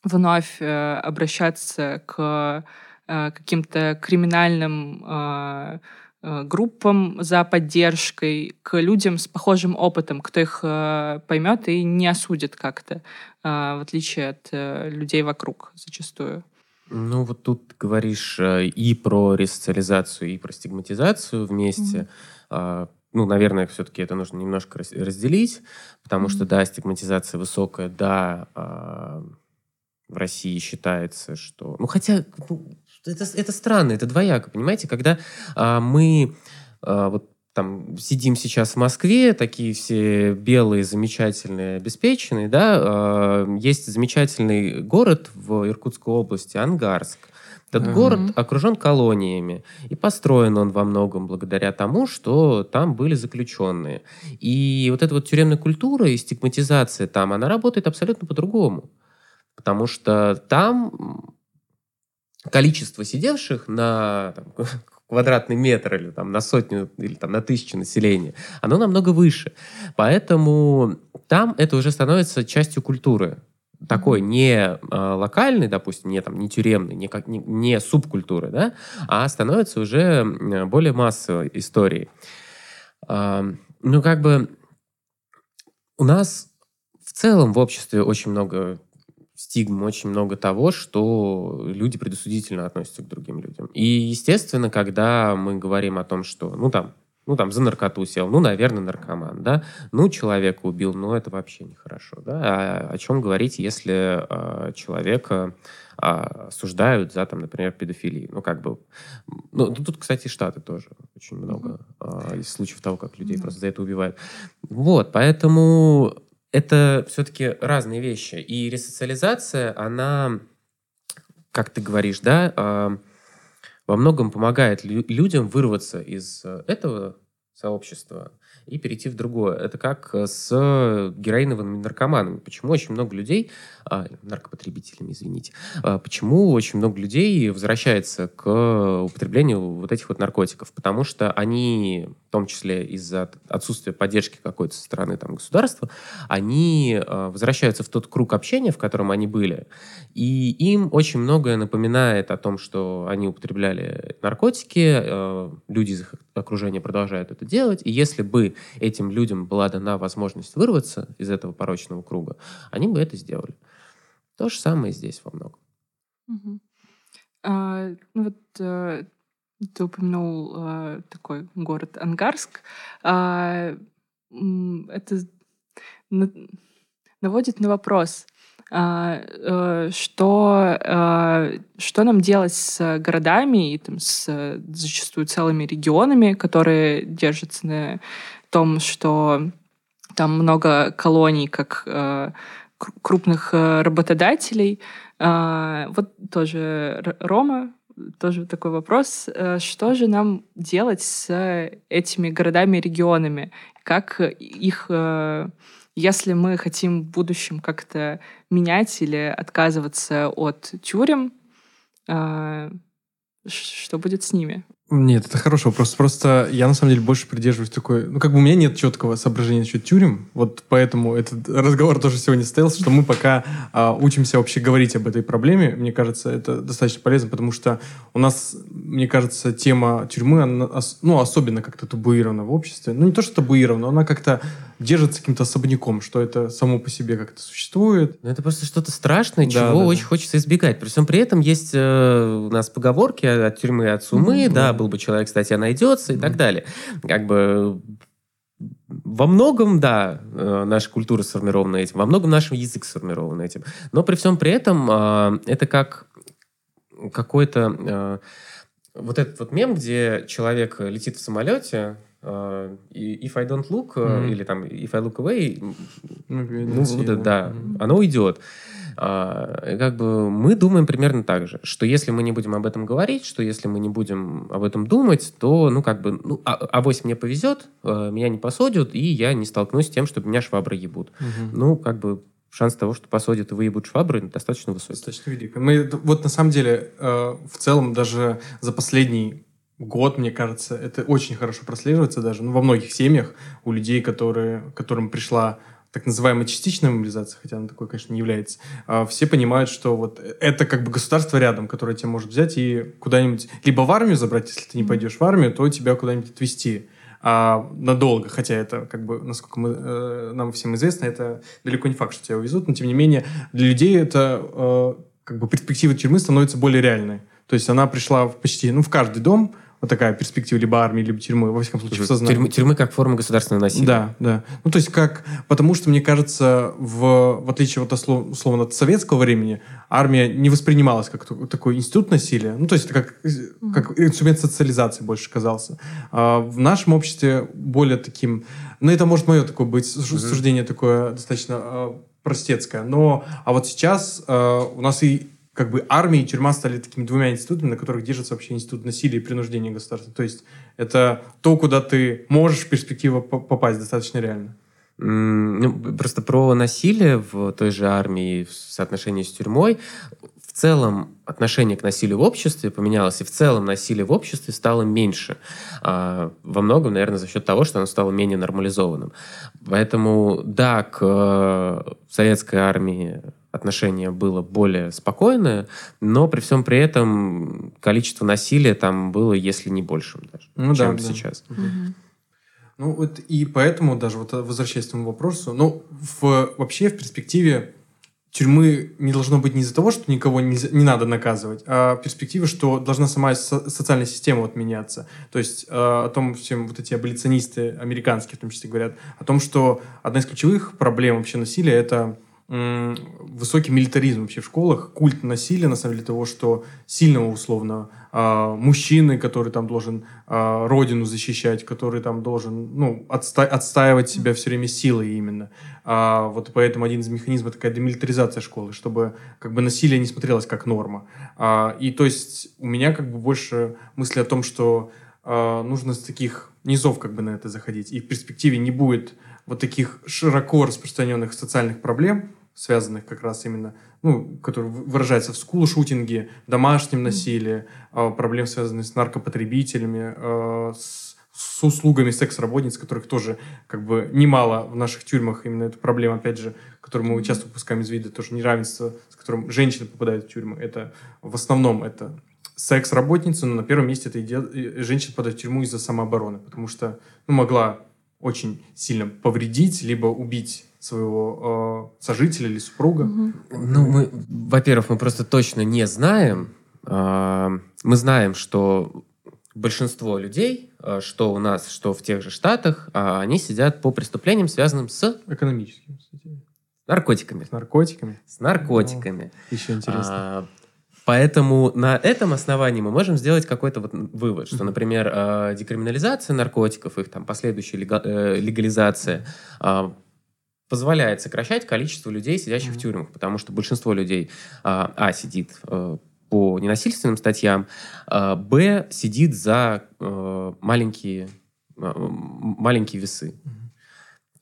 вновь э, обращаться к э, каким-то криминальным э, группам за поддержкой, к людям с похожим опытом, кто их поймет и не осудит как-то, в отличие от людей вокруг зачастую. Ну, вот тут говоришь и про ресоциализацию, и про стигматизацию вместе. Mm-hmm. Ну, наверное, все-таки это нужно немножко разделить, потому mm-hmm. что, да, стигматизация высокая, да, в России считается, что... Ну, хотя, ну, это, это странно, это двояко, понимаете? Когда а, мы а, вот там сидим сейчас в Москве, такие все белые, замечательные, обеспеченные, да, а, есть замечательный город в Иркутской области, Ангарск. Этот mm-hmm. город окружен колониями, и построен он во многом благодаря тому, что там были заключенные. И вот эта вот тюремная культура и стигматизация там, она работает абсолютно по-другому. Потому что там количество сидевших на там, <laughs> квадратный метр или там, на сотню или там, на тысячу населения, оно намного выше. Поэтому там это уже становится частью культуры. Такой не э, локальный, допустим, не, там, не тюремный, не, как, не, не субкультуры, да, а становится уже более массовой историей. Э, ну, как бы у нас в целом в обществе очень много стигм, очень много того, что люди предосудительно относятся к другим людям. И, естественно, когда мы говорим о том, что, ну, там, ну, там, за наркоту сел, ну, наверное, наркоман, да, ну, человека убил, ну, это вообще нехорошо, да, а о чем говорить, если э, человека э, осуждают за, там, например, педофилию, ну, как бы, ну, тут, кстати, Штаты тоже очень много э, случаев того, как людей mm-hmm. просто за это убивают. Вот, поэтому это все-таки разные вещи. И ресоциализация, она, как ты говоришь, да, а, во многом помогает людям вырваться из э, этого сообщества и перейти в другое. Это как с героиновыми наркоманами. Почему очень много людей, а, наркопотребителями, извините, а, почему очень много людей возвращается к употреблению вот этих вот наркотиков? Потому что они, в том числе из-за отсутствия поддержки какой-то со стороны там, государства, они а, возвращаются в тот круг общения, в котором они были, и им очень многое напоминает о том, что они употребляли наркотики, люди из их окружения продолжают это делать, и если бы этим людям была дана возможность вырваться из этого порочного круга, они бы это сделали. То же самое здесь во многом. Угу. А, ну вот а, ты упомянул а, такой город Ангарск. А, это наводит на вопрос, что, а, что нам делать с городами и там, с зачастую целыми регионами, которые держатся на том, что там много колоний, как э, крупных э, работодателей. Э, вот тоже Рома, тоже такой вопрос. Э, что же нам делать с этими городами и регионами? Как их, э, если мы хотим в будущем как-то менять или отказываться от тюрем, э, что будет с ними? Нет, это хороший вопрос. Просто я на самом деле больше придерживаюсь такой... Ну, как бы у меня нет четкого соображения насчет тюрем. Вот поэтому этот <laughs> разговор тоже сегодня состоялся, что мы пока а, учимся вообще говорить об этой проблеме. Мне кажется, это достаточно полезно, потому что у нас, мне кажется, тема тюрьмы, она, ну, особенно как-то табуирована в обществе. Ну, не то, что табуирована, она как-то держится каким-то особняком, что это само по себе как-то существует. Ну, это просто что-то страшное, да, чего да, очень да. хочется избегать. При всем при этом есть э, у нас поговорки от тюрьмы, от сумы, mm-hmm. да, был бы человек, кстати, найдется и mm-hmm. так далее. Как бы во многом, да, э, наша культура сформирована этим, во многом наш язык сформирован этим. Но при всем при этом э, это как какой-то... Э, вот этот вот мем, где человек летит в самолете, if I don't look, mm-hmm. или там if I look away, ну, ну да, да mm-hmm. оно уйдет. А, как бы мы думаем примерно так же, что если мы не будем об этом говорить, что если мы не будем об этом думать, то, ну, как бы, ну, а, авось мне повезет, меня не посадят, и я не столкнусь с тем, чтобы меня швабры ебут. Угу. Ну, как бы, шанс того, что посадят и выебут швабры, достаточно высокий. Достаточно велик. Мы, вот на самом деле, э, в целом, даже за последний год, мне кажется, это очень хорошо прослеживается даже ну, во многих семьях у людей, которые, которым пришла так называемая частичная мобилизация, хотя она такой, конечно, не является, а все понимают, что вот это как бы государство рядом, которое тебя может взять и куда-нибудь либо в армию забрать, если ты не пойдешь в армию, то тебя куда-нибудь отвезти а, надолго, хотя это, как бы, насколько мы, э, нам всем известно, это далеко не факт, что тебя увезут, но тем не менее для людей это э, как бы перспектива тюрьмы становится более реальной. То есть она пришла в почти, ну, в каждый дом, вот такая перспектива либо армии, либо тюрьмы, во всяком случае, в сознании. Тюрьмы, тюрьмы как форма государственного насилия. Да, да. Ну, то есть как... Потому что, мне кажется, в, в отличие вот, условно от советского времени, армия не воспринималась как такой институт насилия. Ну, то есть это как, как инструмент социализации больше казался. А в нашем обществе более таким... Ну, это может мое такое быть суждение такое достаточно э, простецкое. Но... А вот сейчас э, у нас и как бы армия и тюрьма стали такими двумя институтами, на которых держится вообще институт насилия и принуждения государства. То есть это то, куда ты можешь в перспективу попасть достаточно реально. Ну, просто про насилие в той же армии в соотношении с тюрьмой. В целом отношение к насилию в обществе поменялось, и в целом насилие в обществе стало меньше. А, во многом, наверное, за счет того, что оно стало менее нормализованным. Поэтому, да, к э, советской армии отношение было более спокойное, но при всем при этом количество насилия там было, если не большим даже, ну, чем да, сейчас. Да. Угу. Ну вот и поэтому даже вот возвращаясь к этому вопросу, ну в, вообще в перспективе тюрьмы не должно быть не из-за того, что никого не, не надо наказывать, а перспектива, что должна сама со- социальная система вот меняться. То есть э, о том, всем вот эти аболиционисты американские в том числе говорят, о том, что одна из ключевых проблем вообще насилия – это высокий милитаризм вообще в школах, культ насилия, на самом деле, того, что сильного условно э, мужчины, который там должен э, родину защищать, который там должен, ну, отста- отстаивать себя все время силой именно. А, вот поэтому один из механизмов такая демилитаризация школы, чтобы как бы насилие не смотрелось как норма. А, и то есть у меня как бы больше мысли о том, что а, нужно с таких низов как бы на это заходить, и в перспективе не будет вот таких широко распространенных социальных проблем, связанных как раз именно, ну, которые выражаются в скул-шутинге, домашнем насилии, mm-hmm. проблем, связанных с наркопотребителями, а, с, с услугами секс-работниц, которых тоже как бы немало в наших тюрьмах. Именно эта проблема, опять же, которую мы часто выпускаем из вида, тоже неравенство, с которым женщины попадают в тюрьму. Это в основном это секс-работница, но на первом месте это иде... женщина попадает в тюрьму из-за самообороны, потому что ну, могла очень сильно повредить, либо убить своего э, сожителя или супруга? Ну, мы, во-первых, мы просто точно не знаем. Э, мы знаем, что большинство людей, э, что у нас, что в тех же Штатах, э, они сидят по преступлениям, связанным с... Экономическими. Наркотиками. С наркотиками? С наркотиками. О, еще интересно. А, Поэтому на этом основании мы можем сделать какой-то вот вывод, что, например, э, декриминализация наркотиков, их там последующая э, легализация а, позволяет сокращать количество людей, сидящих в тюрьмах, потому что большинство людей, а, а сидит э, по ненасильственным статьям, а, б, сидит за маленькие, маленькие весы.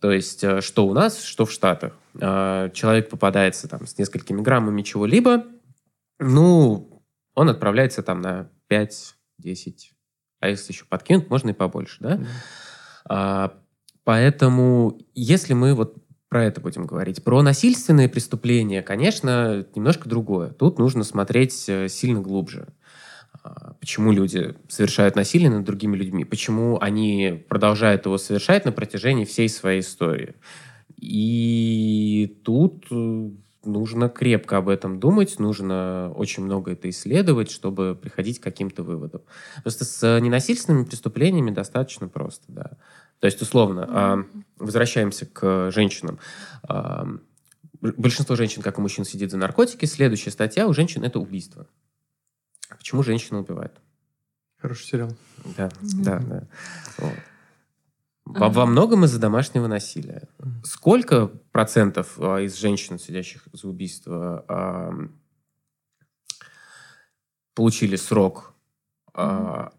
То есть, что у нас, что в Штатах. Человек попадается там с несколькими граммами чего-либо, ну, он отправляется там на 5-10, а если еще подкинуть, можно и побольше, да? Mm. А, поэтому, если мы вот про это будем говорить. Про насильственные преступления, конечно, немножко другое. Тут нужно смотреть э, сильно глубже. А, почему люди совершают насилие над другими людьми? Почему они продолжают его совершать на протяжении всей своей истории? И тут э, нужно крепко об этом думать, нужно очень много это исследовать, чтобы приходить к каким-то выводам. Просто с ненасильственными преступлениями достаточно просто, да. То есть, условно, mm-hmm. возвращаемся к женщинам. Большинство женщин, как и мужчин, сидит за наркотики. Следующая статья у женщин – это убийство. Почему женщина убивает? Хороший сериал. Да, mm-hmm. да, да. Вот. Во, во многом из-за домашнего насилия. Сколько процентов а, из женщин, сидящих за убийство, а, получили срок, а,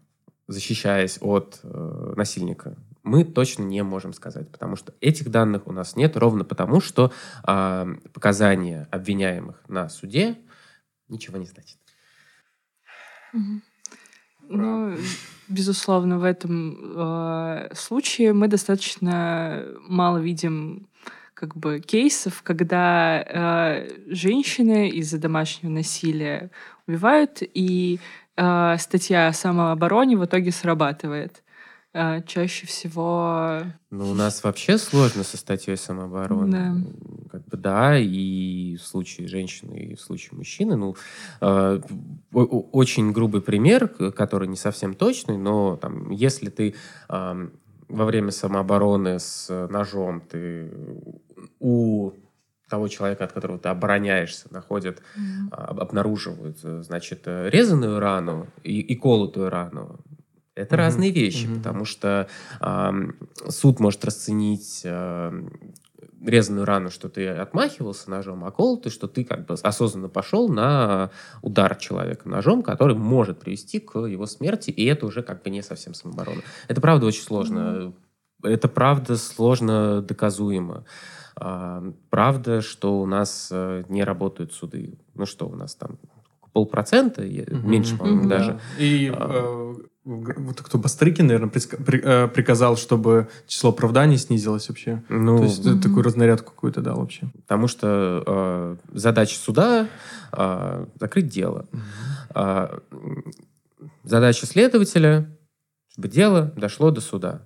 защищаясь от а, насильника? Мы точно не можем сказать, потому что этих данных у нас нет, ровно потому, что показания обвиняемых на суде ничего не значат. Ну, безусловно, в этом э, случае мы достаточно мало видим как бы кейсов, когда э, женщины из-за домашнего насилия убивают, и э, статья о самообороне в итоге срабатывает. Э, чаще всего... Ну, у нас вообще сложно со статьей самообороны. Да. Как бы да, и в случае женщины, и в случае мужчины. Ну, э, очень грубый пример, который не совсем точный, но там, если ты э, во время самообороны с ножом, ты у того человека, от которого ты обороняешься, находят, mm-hmm. обнаруживают, значит, резаную рану и, и колотую рану, это mm разные вещи, mm потому что э, суд может расценить э, резаную рану, что ты отмахивался ножом, а колотый, что ты как бы осознанно пошел на удар человека ножом, который может привести к его смерти, и это уже как бы не совсем самооборона. Это правда очень сложно. mm Это правда сложно доказуемо. А, правда, что у нас э, не работают суды. Ну что у нас там? Полпроцента? Mm-hmm. Меньше, по-моему, mm-hmm. даже. И а, э, вот кто Бастрыкин, наверное, э, приказал, чтобы число оправданий снизилось вообще. Ну, То есть mm-hmm. такую разнарядку какую-то дал вообще. Потому что э, задача суда э, закрыть дело. Mm-hmm. Э, задача следователя, чтобы дело дошло до суда.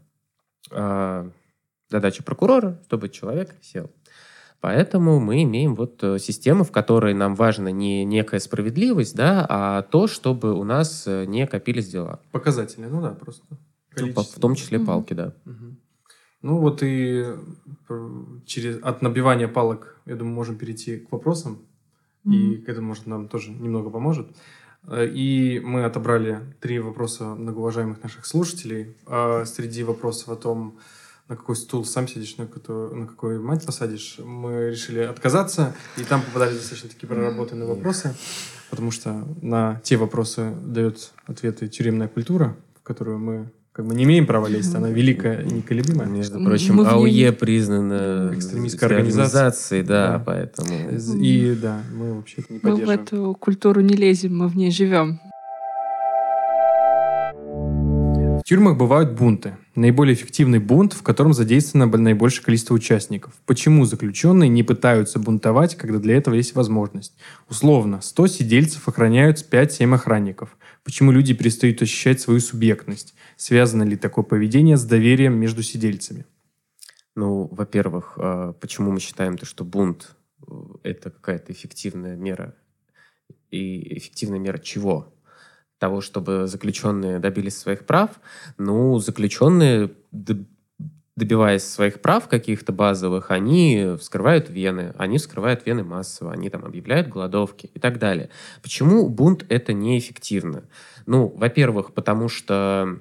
Э, задача прокурора, чтобы человек сел. Поэтому мы имеем вот э, систему, в которой нам важна не некая справедливость, да, а то, чтобы у нас э, не копились дела. Показатели, ну да, просто. Ну, в том числе угу. палки, да. Угу. Ну вот и э, через от набивания палок, я думаю, можем перейти к вопросам. Угу. И к этому, может, нам тоже немного поможет. И мы отобрали три вопроса многоуважаемых наших слушателей. Среди вопросов о том, на какой стул сам сидишь, на, какой, на какой мать посадишь, мы решили отказаться, и там попадали достаточно такие проработанные вопросы, потому что на те вопросы дает ответы тюремная культура, в которую мы как бы не имеем права лезть, она великая и неколебимая. Между прочим, мы АУЕ признана экстремистской организацией, да, да, поэтому... И да, мы вообще не поддерживаем. Мы в эту культуру не лезем, мы в ней живем. В тюрьмах бывают бунты. Наиболее эффективный бунт, в котором задействовано наибольшее количество участников. Почему заключенные не пытаются бунтовать, когда для этого есть возможность? Условно, 100 сидельцев охраняют 5-7 охранников. Почему люди перестают ощущать свою субъектность? Связано ли такое поведение с доверием между сидельцами? Ну, во-первых, а, почему мы считаем, то, что бунт э, – это какая-то эффективная мера? И эффективная мера чего? Того, чтобы заключенные добились своих прав, ну, заключенные, добиваясь своих прав каких-то базовых, они вскрывают вены, они вскрывают вены массово, они там объявляют голодовки и так далее. Почему бунт это неэффективно? Ну, во-первых, потому что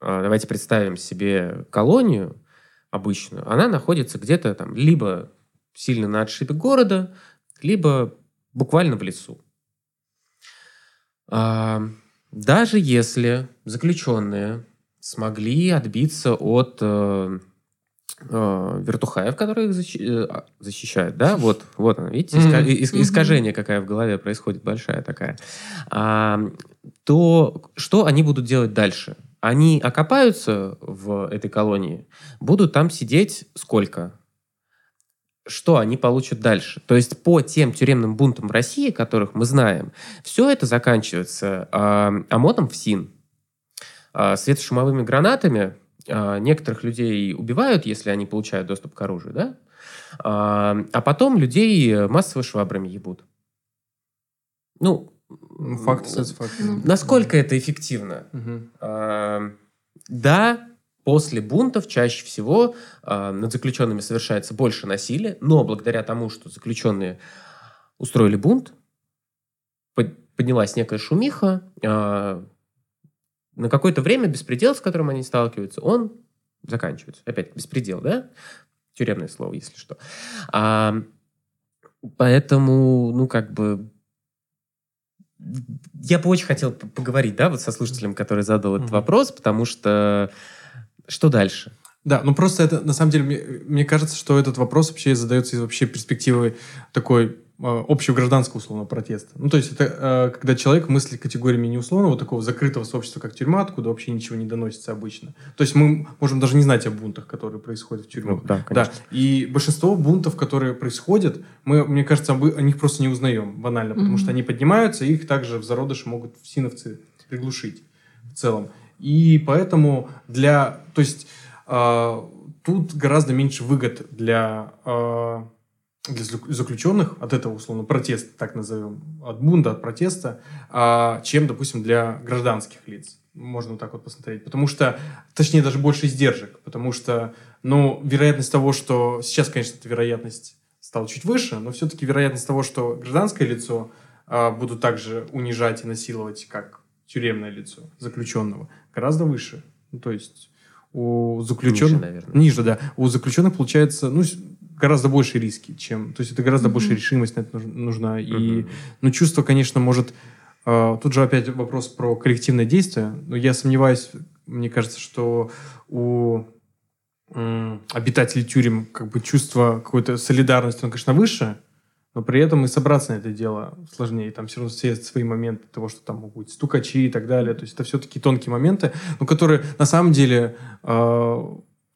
а, давайте представим себе колонию обычную, она находится где-то там либо сильно на отшибе города, либо буквально в лесу. Даже если заключенные смогли отбиться от э, э, вертухаев, которые их защи- э, а, защищают, да, вот, вот оно, видите, иска- mm-hmm. искажение какая в голове происходит, большая такая, а, то что они будут делать дальше? Они окопаются в этой колонии, будут там сидеть сколько? Что они получат дальше. То есть по тем тюремным бунтам в России, которых мы знаем, все это заканчивается э, ОМОНом в СИН. Э, светошумовыми гранатами э, некоторых людей убивают, если они получают доступ к оружию, да? Э, а потом людей массово швабрами ебут. Ну, факт, факт. Насколько это эффективно? Угу. Э, да, После бунтов чаще всего э, над заключенными совершается больше насилия, но благодаря тому, что заключенные устроили бунт, поднялась некая шумиха, э, на какое-то время беспредел, с которым они сталкиваются, он заканчиваются. Опять беспредел, да? Тюремное слово, если что. А, поэтому, ну, как бы, я бы очень хотел поговорить, да, вот со слушателем, который задал этот mm-hmm. вопрос, потому что что дальше? Да, ну просто это, на самом деле, мне, мне кажется, что этот вопрос вообще задается из вообще перспективы такой Э, общего гражданского условного протеста. Ну, то есть это э, когда человек мыслит категориями не условного такого закрытого сообщества, как тюрьма, откуда вообще ничего не доносится обычно. То есть мы можем даже не знать о бунтах, которые происходят в тюрьмах. Ну, да, конечно. Да. И большинство бунтов, которые происходят, мы, мне кажется, о них просто не узнаем банально, потому mm-hmm. что они поднимаются, и их также в зародыше могут синовцы приглушить в целом. И поэтому для... То есть э, тут гораздо меньше выгод для... Э, для заключенных от этого, условно, протеста, так назовем, от бунда, от протеста, а, чем, допустим, для гражданских лиц. Можно вот так вот посмотреть. Потому что, точнее, даже больше издержек. Потому что, ну, вероятность того, что... Сейчас, конечно, эта вероятность стала чуть выше, но все-таки вероятность того, что гражданское лицо а, будут также унижать и насиловать, как тюремное лицо заключенного, гораздо выше. Ну, то есть у заключенных... Ниже, наверное. Ниже, да. У заключенных получается, ну, гораздо больше риски, чем... То есть это гораздо mm-hmm. больше решимость на это нужна. Mm-hmm. И, ну, чувство, конечно, может... Э, тут же опять вопрос про коллективное действие. Но я сомневаюсь, мне кажется, что у э, обитателей тюрем как бы чувство какой-то солидарности, он, конечно, выше, но при этом и собраться на это дело сложнее. Там все равно все свои моменты того, что там могут быть стукачи и так далее. То есть это все-таки тонкие моменты, но которые на самом деле э,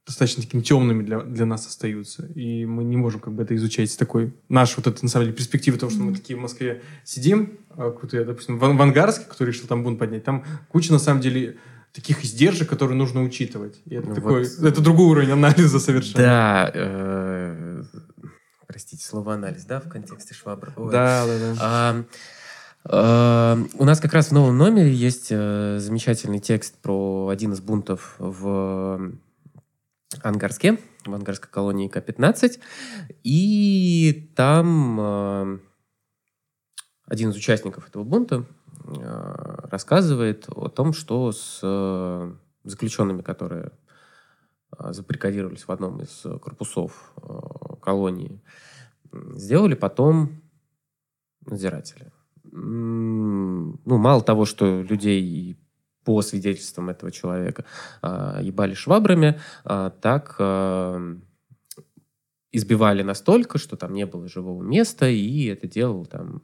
достаточно такими темными для, для нас остаются. И мы не можем как бы это изучать с такой... Наш вот это, на самом деле, перспективы того, что мы такие в Москве сидим, а, какой-то, я, допустим, в, в Ангарске, который решил там бунт поднять, там куча, на самом деле, таких издержек, которые нужно учитывать. И это, ну, такой, вот, это другой уровень анализа совершенно. Да, э, простите, слово анализ, да, в контексте Швабра? Да, да, да. А, э, у нас как раз в новом номере есть э, замечательный текст про один из бунтов в Ангарске, в ангарской колонии К-15. И там э, один из участников этого бунта э, рассказывает о том, что с заключенными, которые заприкодировались в одном из корпусов колонии, сделали потом надзиратели. Ну, мало того, что людей по свидетельствам этого человека, э, ебали швабрами, э, так э, избивали настолько, что там не было живого места, и это делал там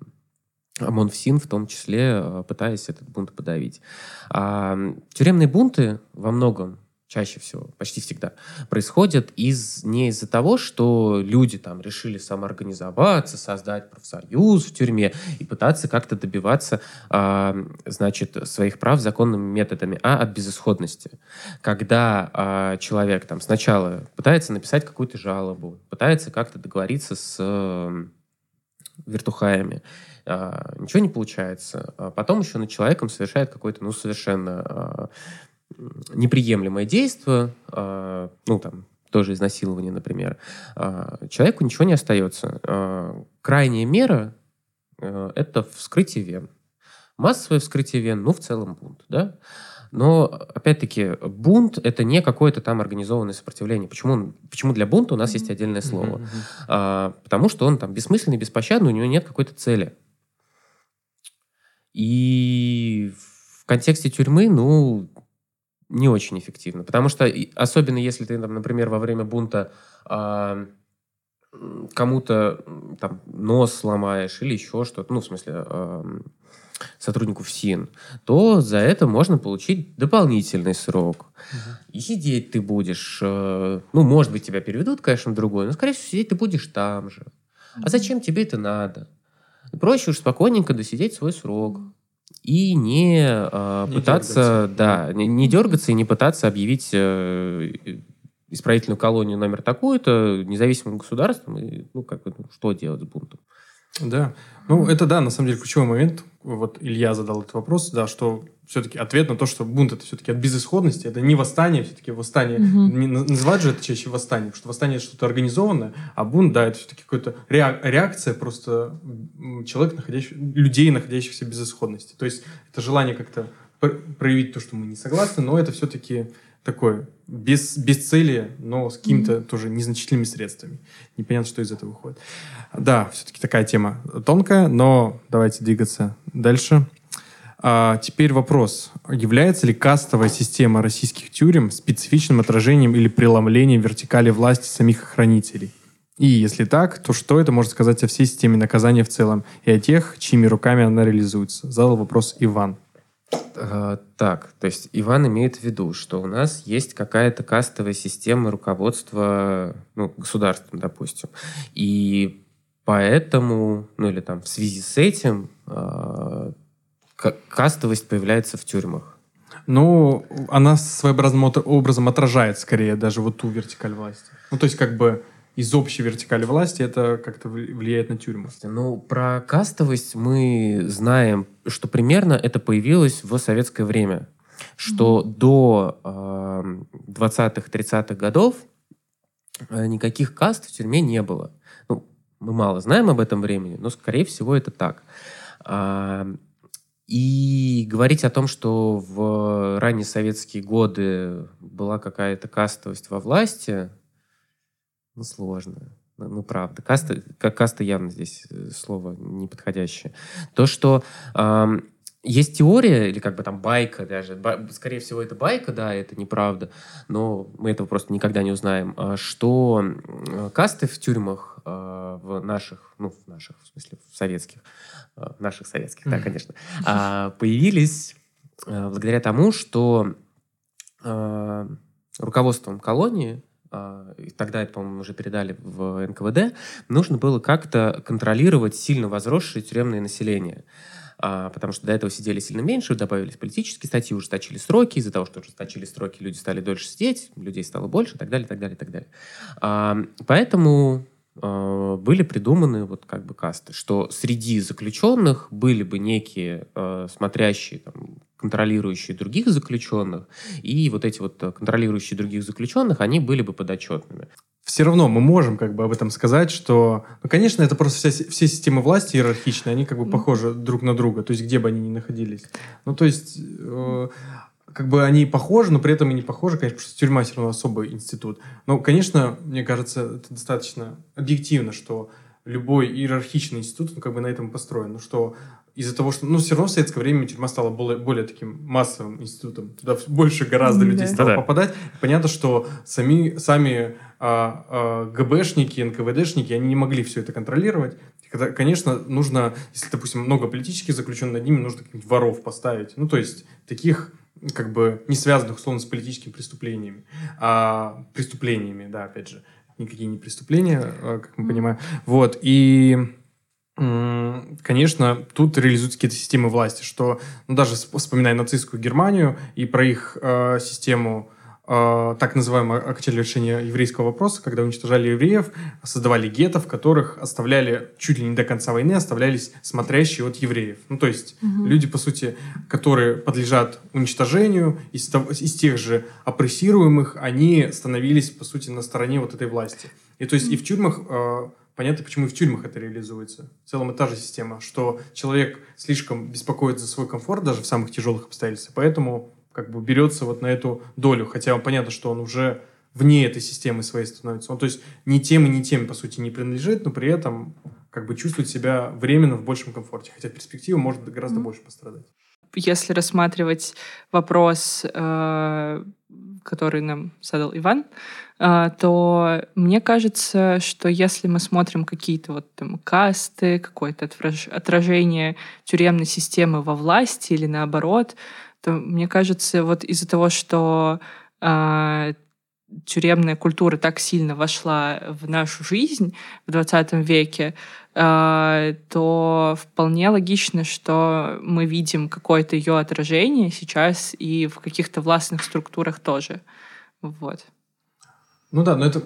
ОМОН ФСИН в том числе, пытаясь этот бунт подавить. А тюремные бунты во многом чаще всего, почти всегда, происходят из, не из-за того, что люди там решили самоорганизоваться, создать профсоюз в тюрьме и пытаться как-то добиваться, э, значит, своих прав законными методами, а от безысходности. Когда э, человек там сначала пытается написать какую-то жалобу, пытается как-то договориться с э, вертухаями, э, ничего не получается. Потом еще над человеком совершает какой-то, ну, совершенно неприемлемое действие, э, ну, там, тоже изнасилование, например, э, человеку ничего не остается. Э, крайняя мера э, – это вскрытие вен. Массовое вскрытие вен, ну, в целом бунт, да? Но, опять-таки, бунт — это не какое-то там организованное сопротивление. Почему, он, почему для бунта у нас есть отдельное слово? Mm-hmm. А, потому что он там бессмысленный, беспощадный, у него нет какой-то цели. И в контексте тюрьмы, ну, не очень эффективно. Потому что, особенно если ты, там, например, во время бунта э, кому-то там нос сломаешь или еще что-то, ну, в смысле, э, сотруднику ФСИН, то за это можно получить дополнительный срок. Угу. И сидеть ты будешь, э, ну, может быть, тебя переведут, конечно, в другой, но, скорее всего, сидеть ты будешь там же. А зачем тебе это надо? Проще уж спокойненько досидеть свой срок и не, э, не пытаться, дергаться. да, не, не дергаться и не пытаться объявить э, исправительную колонию номер такую-то независимым государством, и, ну, как ну, что делать с бунтом. Да. Ну, это да, на самом деле ключевой момент. Вот Илья задал этот вопрос, да, что все-таки ответ на то, что бунт это все-таки от безысходности, это не восстание, все-таки восстание. Угу. Не, называть же это чаще восстание, потому что восстание это что-то организованное, а бунт, да, это все-таки какая-то реакция просто человека, находящих, людей, находящихся в безысходности. То есть это желание как-то проявить то, что мы не согласны, но это все-таки такой без, без цели, но с какими-то mm-hmm. тоже незначительными средствами. Непонятно, что из этого выходит. Да, все-таки такая тема тонкая, но давайте двигаться дальше. А, теперь вопрос. Является ли кастовая система российских тюрем специфичным отражением или преломлением вертикали власти самих охранителей? И если так, то что это может сказать о всей системе наказания в целом и о тех, чьими руками она реализуется? Задал вопрос Иван. Uh, так, то есть Иван имеет в виду, что у нас есть какая-то кастовая система руководства ну, государством, допустим. И поэтому, ну или там в связи с этим uh, кастовость появляется в тюрьмах. Ну, она своеобразным образом отражает скорее даже вот ту вертикаль власти. Ну, то есть как бы из общей вертикали власти это как-то влияет на тюрьму? Ну, про кастовость мы знаем, что примерно это появилось в советское время. Что mm-hmm. до э, 20-х, 30-х годов э, никаких каст в тюрьме не было. Ну, мы мало знаем об этом времени, но, скорее всего, это так. А, и говорить о том, что в ранние советские годы была какая-то кастовость во власти, ну, сложно. Ну, ну правда. Каста, как каста явно здесь э, слово неподходящее. То, что э, есть теория, или как бы там байка даже, ба, скорее всего, это байка, да, это неправда, но мы этого просто никогда не узнаем, а, что касты в тюрьмах э, в наших, ну, в наших, в смысле, в советских, э, наших советских, да, конечно, э, появились благодаря тому, что руководством колонии а, тогда это, по-моему, уже передали в НКВД, нужно было как-то контролировать сильно возросшее тюремное население. А, потому что до этого сидели сильно меньше, добавились политические статьи, ужесточили сроки, из-за того, что ужесточили сроки, люди стали дольше сидеть, людей стало больше, и так далее, и так далее, и так далее. А, поэтому а, были придуманы вот как бы касты, что среди заключенных были бы некие э, смотрящие там, контролирующие других заключенных, и вот эти вот э, контролирующие других заключенных, они были бы подотчетными. Все равно мы можем как бы об этом сказать, что, ну, конечно, это просто вся, все системы власти иерархичные, они как бы похожи друг на друга, то есть где бы они ни находились. Ну, то есть, э, как бы они похожи, но при этом и не похожи, конечно, потому что тюрьма все равно особый институт. Но, конечно, мне кажется, это достаточно объективно, что любой иерархичный институт, ну, как бы на этом построен. Ну, что из-за того, что, ну, все равно в советское время тюрьма стала более, более таким массовым институтом. Туда больше гораздо mm-hmm. людей стало да. попадать. понятно, что сами, сами а, а, ГБшники, НКВДшники, они не могли все это контролировать. когда, конечно, нужно, если, допустим, много политических заключенных, над ними нужно каких-нибудь воров поставить. Ну, то есть, таких как бы не связанных, условно, с политическими преступлениями. А преступлениями, да, опять же. Никакие не преступления, а, как мы понимаем. Вот, и Конечно, тут реализуются какие-то системы власти, что, ну, даже вспоминая нацистскую Германию и про их э, систему э, так называемое окончательное решение еврейского вопроса, когда уничтожали евреев, создавали гетто, в которых оставляли чуть ли не до конца войны оставлялись смотрящие от евреев. Ну, то есть угу. люди, по сути, которые подлежат уничтожению, из, из тех же опрессируемых, они становились, по сути, на стороне вот этой власти. И то есть угу. и в тюрьмах э, понятно, почему и в тюрьмах это реализуется. В целом это та же система, что человек слишком беспокоится за свой комфорт даже в самых тяжелых обстоятельствах, поэтому как бы берется вот на эту долю, хотя понятно, что он уже вне этой системы своей становится. Он, то есть ни тем и ни тем, по сути, не принадлежит, но при этом как бы чувствует себя временно в большем комфорте, хотя перспектива может гораздо mm-hmm. больше пострадать. Если рассматривать вопрос, э, который нам задал Иван, то мне кажется, что если мы смотрим какие-то вот там касты, какое-то отражение тюремной системы во власти или наоборот, то мне кажется, вот из-за того, что э, тюремная культура так сильно вошла в нашу жизнь в 20 веке, э, то вполне логично, что мы видим какое-то ее отражение сейчас и в каких-то властных структурах тоже. Вот. Ну да, но это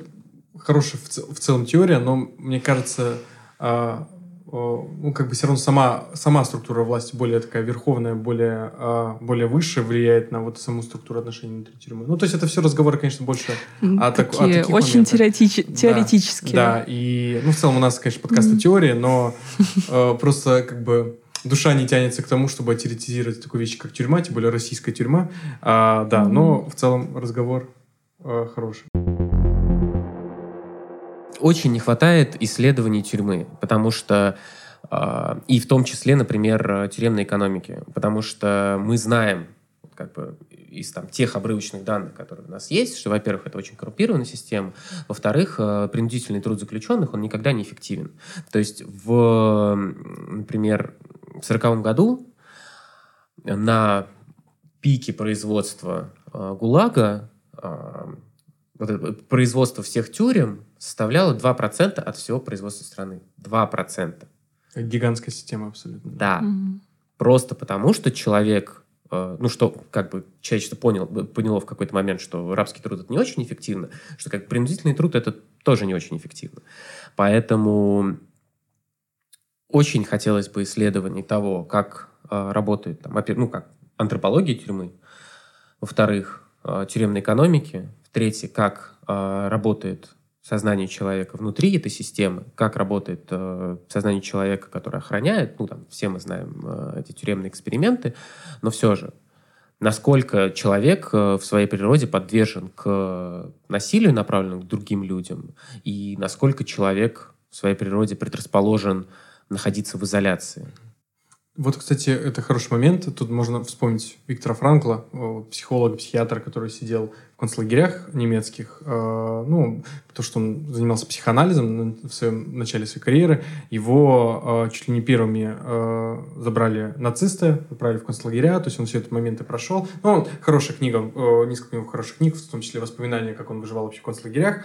хорошая в, в целом теория, но мне кажется, а, ну, как бы все равно сама, сама структура власти более такая верховная, более, а, более высшая влияет на вот саму структуру отношений внутри тюрьмы. Ну, то есть это все разговоры, конечно, больше о, так, о таких Очень теоретич, теоретические. Да, да, и, ну, в целом у нас, конечно, подкаст о теории, но <laughs> э, просто как бы душа не тянется к тому, чтобы теоретизировать такую вещь, как тюрьма, тем более российская тюрьма. А, да, но в целом разговор э, хороший. Очень не хватает исследований тюрьмы, потому что э, и в том числе, например, тюремной экономики, потому что мы знаем, как бы из там, тех обрывочных данных, которые у нас есть, что, во-первых, это очень коррумпированная система, во-вторых, э, принудительный труд заключенных, он никогда не эффективен. То есть, в, например, в 1940 году на пике производства э, ГУЛАГа вот это, производство всех тюрем составляло 2% от всего производства страны. 2%. Гигантская система абсолютно. Да. Mm-hmm. Просто потому, что человек Э, ну, что как бы человечество понял, поняло в какой-то момент, что рабский труд это не очень эффективно, что как принудительный труд это тоже не очень эффективно. Поэтому очень хотелось бы исследований того, как э, работает, там, ну, как антропология тюрьмы, во-вторых, э, тюремной экономики, в-третьих, как э, работает сознание человека внутри этой системы, как работает э, сознание человека, который охраняет, ну, там, все мы знаем э, эти тюремные эксперименты, но все же, насколько человек э, в своей природе подвержен к насилию, направленному к другим людям, и насколько человек в своей природе предрасположен находиться в изоляции. Вот, кстати, это хороший момент. Тут можно вспомнить Виктора Франкла, психолога, психиатра, который сидел концлагерях немецких, э, ну, то, что он занимался психоанализом в своем начале своей карьеры, его э, чуть ли не первыми э, забрали нацисты, отправили в концлагеря, то есть он все эти моменты прошел. Ну, он, хорошая книга, несколько его хороших книг, в том числе воспоминания, как он выживал вообще в концлагерях,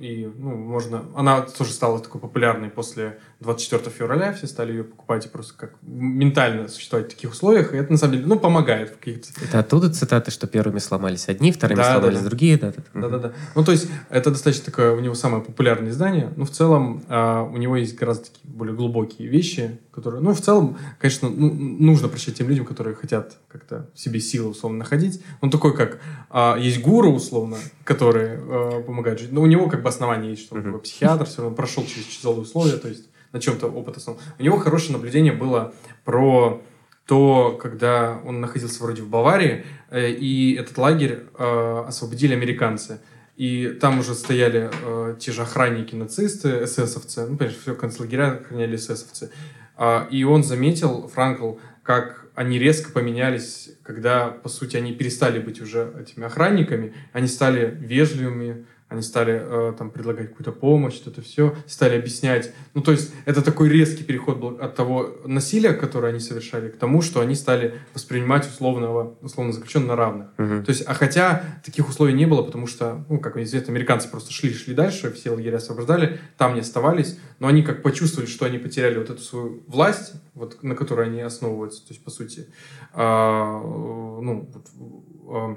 и, ну, можно, она тоже стала такой популярной после 24 февраля, все стали ее покупать и просто как ментально существовать в таких условиях, и это, на самом деле, ну, помогает в каких-то... Это оттуда цитаты, что первыми сломались одни, вторыми да, сломались да, да. другие. Да, да, да, да. Ну, то есть, это достаточно такое у него самое популярное издание, но в целом а, у него есть гораздо такие более глубокие вещи, которые, ну, в целом, конечно, ну, нужно прочитать тем людям, которые хотят как-то в себе силы, условно, находить. Он такой, как а, есть гуру, условно, которые а, помогают жить, но у него как бы основание есть, что он uh-huh. психиатр, все равно прошел через тяжелые условия, то есть на чем-то опыт основан. У него хорошее наблюдение было про то, когда он находился вроде в Баварии, э, и этот лагерь э, освободили американцы. И там уже стояли э, те же охранники, нацисты, эсэсовцы, ну, конечно, все концлагеря охраняли эсэсовцы. Э, и он заметил, Франкл, как они резко поменялись, когда, по сути, они перестали быть уже этими охранниками, они стали вежливыми, они стали э, там предлагать какую-то помощь, это все, стали объяснять. Ну, то есть это такой резкий переход был от того насилия, которое они совершали, к тому, что они стали воспринимать условного, условно заключенного на равных. Uh-huh. То есть, а хотя таких условий не было, потому что, ну, как известно, американцы просто шли, шли дальше, все лагеря освобождали, там не оставались, но они как почувствовали, что они потеряли вот эту свою власть, вот, на которой они основываются, то есть, по сути, э, ну, вот, э,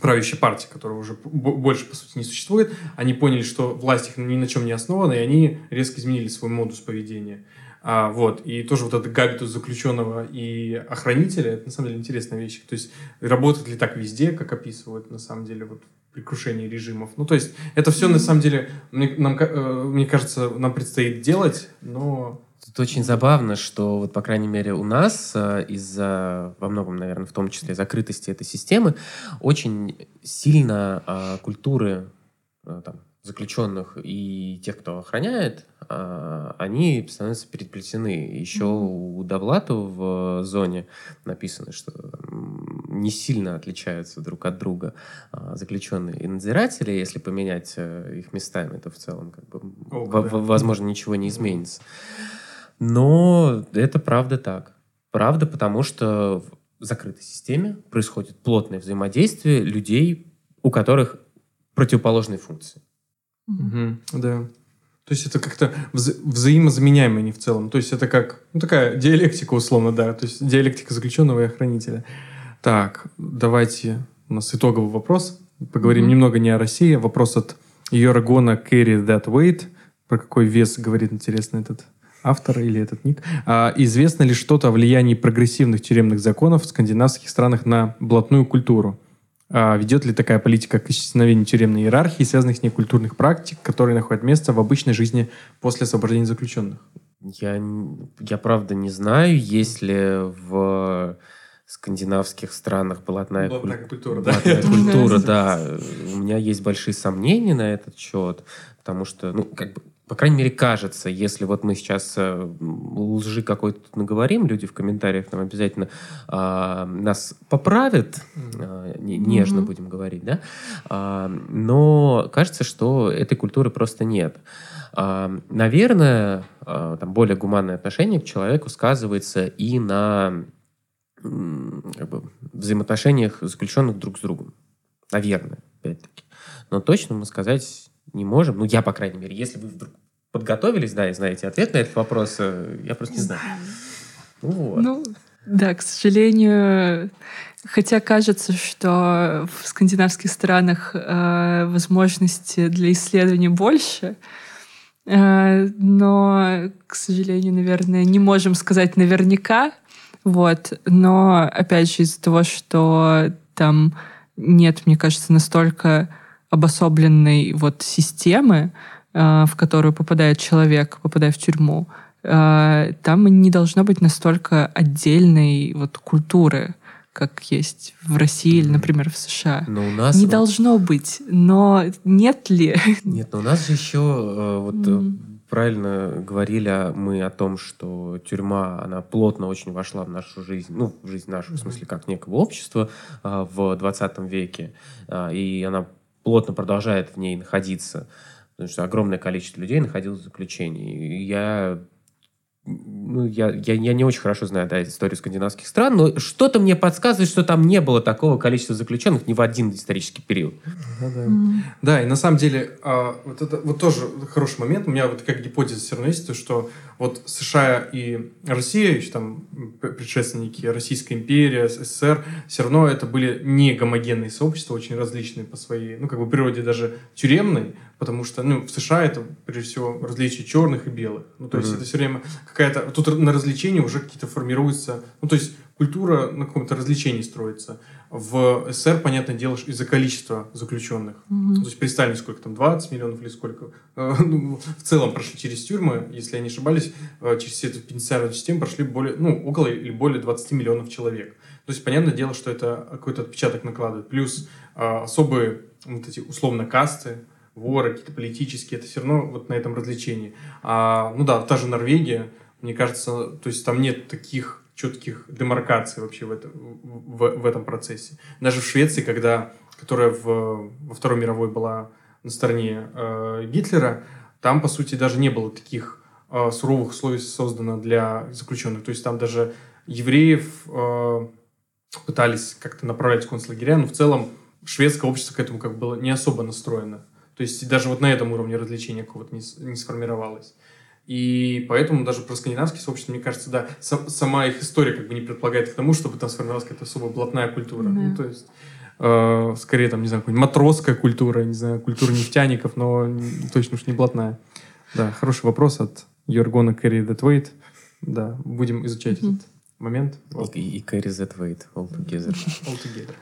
правящей партии, которая уже больше, по сути, не существует, они поняли, что власть их ни на чем не основана, и они резко изменили свой модус поведения. А, вот. И тоже вот этот габитус заключенного и охранителя, это на самом деле интересная вещь. То есть работает ли так везде, как описывают на самом деле вот при крушении режимов. Ну, то есть это все на самом деле, мне, нам, э, мне кажется, нам предстоит делать, но Тут очень забавно, что вот, по крайней мере, у нас э, из-за, во многом, наверное, в том числе закрытости этой системы, очень сильно э, культуры э, там, заключенных и тех, кто охраняет, э, они становятся переплетены. Еще mm-hmm. у Довлату в зоне написано, что не сильно отличаются друг от друга э, заключенные и надзиратели. Если поменять э, их местами, то в целом, как бы, oh, в- да. возможно, ничего не изменится. Mm-hmm. Но это правда так. Правда, потому что в закрытой системе происходит плотное взаимодействие людей, у которых противоположные функции. Угу, да. То есть это как-то вза- взаимозаменяемо не в целом. То есть это как ну, такая диалектика условно, да. То есть диалектика заключенного и охранителя. Так, давайте у нас итоговый вопрос. Поговорим mm немного не о России. Вопрос от Йоргона Carry That Weight. Про какой вес говорит, интересно, этот автор или этот ник. А, известно ли что-то о влиянии прогрессивных тюремных законов в скандинавских странах на блатную культуру? А, ведет ли такая политика к исчезновению тюремной иерархии, связанных с ней культурных практик, которые находят место в обычной жизни после освобождения заключенных? Я, я правда не знаю, есть ли в скандинавских странах блатная, Блатная куль- культура, да. блатная культура, да. У меня есть большие сомнения на этот счет, потому что, ну, как бы, по крайней мере, кажется, если вот мы сейчас э, лжи какой-то тут наговорим, люди в комментариях нам обязательно а, нас поправят, не- нежно Мгм. будем говорить, да, А, но кажется, что этой культуры просто нет. А, Наверное, а, там более гуманное отношение к человеку сказывается и на как бы, взаимоотношениях заключенных друг с другом. Наверное, опять-таки. Но точно мы сказать не можем. Ну, я, по крайней мере, если вы вдруг подготовились, да, и знаете ответ на этот вопрос, э, я просто не знаю. Ну, вот. Ну, да, к сожалению, хотя кажется, что в скандинавских странах э, возможности для исследований больше, э, но, к сожалению, наверное, не можем сказать наверняка. Вот. Но, опять же, из-за того, что там нет, мне кажется, настолько обособленной вот системы, э, в которую попадает человек, попадая в тюрьму, э, там не должно быть настолько отдельной вот культуры, как есть в России или, например, в США. Но у нас... Не вот- должно быть, но нет ли? Нет, но у нас же еще э, вот э, Мгм. правильно говорили а, мы о том, что тюрьма, она плотно очень вошла в нашу жизнь, ну, в жизнь нашу, в смысле, как некого общества в 20 веке, и она плотно продолжает в ней находиться, потому что огромное количество людей находилось в заключении. И я ну, я, я, я не очень хорошо знаю да, историю скандинавских стран, но что-то мне подсказывает, что там не было такого количества заключенных ни в один исторический период. Да-да. Да, и на самом деле, а, вот это вот тоже хороший момент. У меня вот как гипотеза все равно есть, то, что вот США и Россия, еще там предшественники Российской империи, СССР, все равно это были не гомогенные сообщества, очень различные по своей, ну, как бы природе даже тюремной, потому что, ну, в США это, прежде всего, различие черных и белых. Ну, то есть Мгм. это все время какая-то... Тут на развлечении уже какие-то формируются... Ну, то есть культура на каком-то развлечении строится. В СССР, понятное дело, из-за количества заключенных. Мгм. То есть представили, сколько там, 20 миллионов или сколько. Э, <laughs> ну, В целом прошли через тюрьмы, если я не ошибались, э, через эту пенитенциарную систему прошли более, ну, около или более 20 миллионов человек. То есть, понятное дело, что это какой-то отпечаток накладывает. Плюс э, особые вот эти условно касты, воры, какие-то политические, это все равно вот на этом развлечении. А, ну да, та же Норвегия, мне кажется, то есть там нет таких четких демаркаций вообще в, это, в, в этом процессе. Даже в Швеции, когда, которая в, во Второй мировой была на стороне э, Гитлера, там, по сути, даже не было таких э, суровых условий создано для заключенных. То есть там даже евреев э, пытались как-то направлять в концлагеря, но в целом шведское общество к этому как бы было не особо настроено. То есть даже вот на этом уровне развлечения какого-то не, не сформировалось. И поэтому даже про скандинавские сообщества, мне кажется, да, сам- сама их история как бы не предполагает к тому, чтобы там сформировалась какая-то особая блатная культура. Да. Ну, то есть, э, скорее, там, не знаю, какая-нибудь матросская культура, не знаю, культура нефтяников, но точно уж не блатная. Да, хороший вопрос от Йоргона Carry That Weight. Да, будем изучать Мгм. этот момент. Вот. И, и carry that weight all together. All together.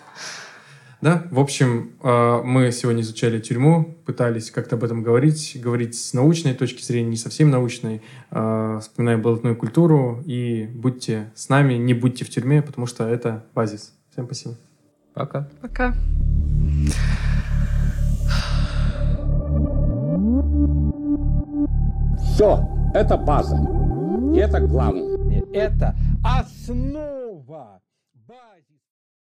Да, в общем, э, мы сегодня изучали тюрьму, пытались как-то об этом говорить, говорить с научной точки зрения, не совсем научной, э, вспоминаем блатную культуру, и будьте с нами, не будьте в тюрьме, потому что это базис. Всем спасибо. Пока. Пока. Все, это база. И это главное. Это основа.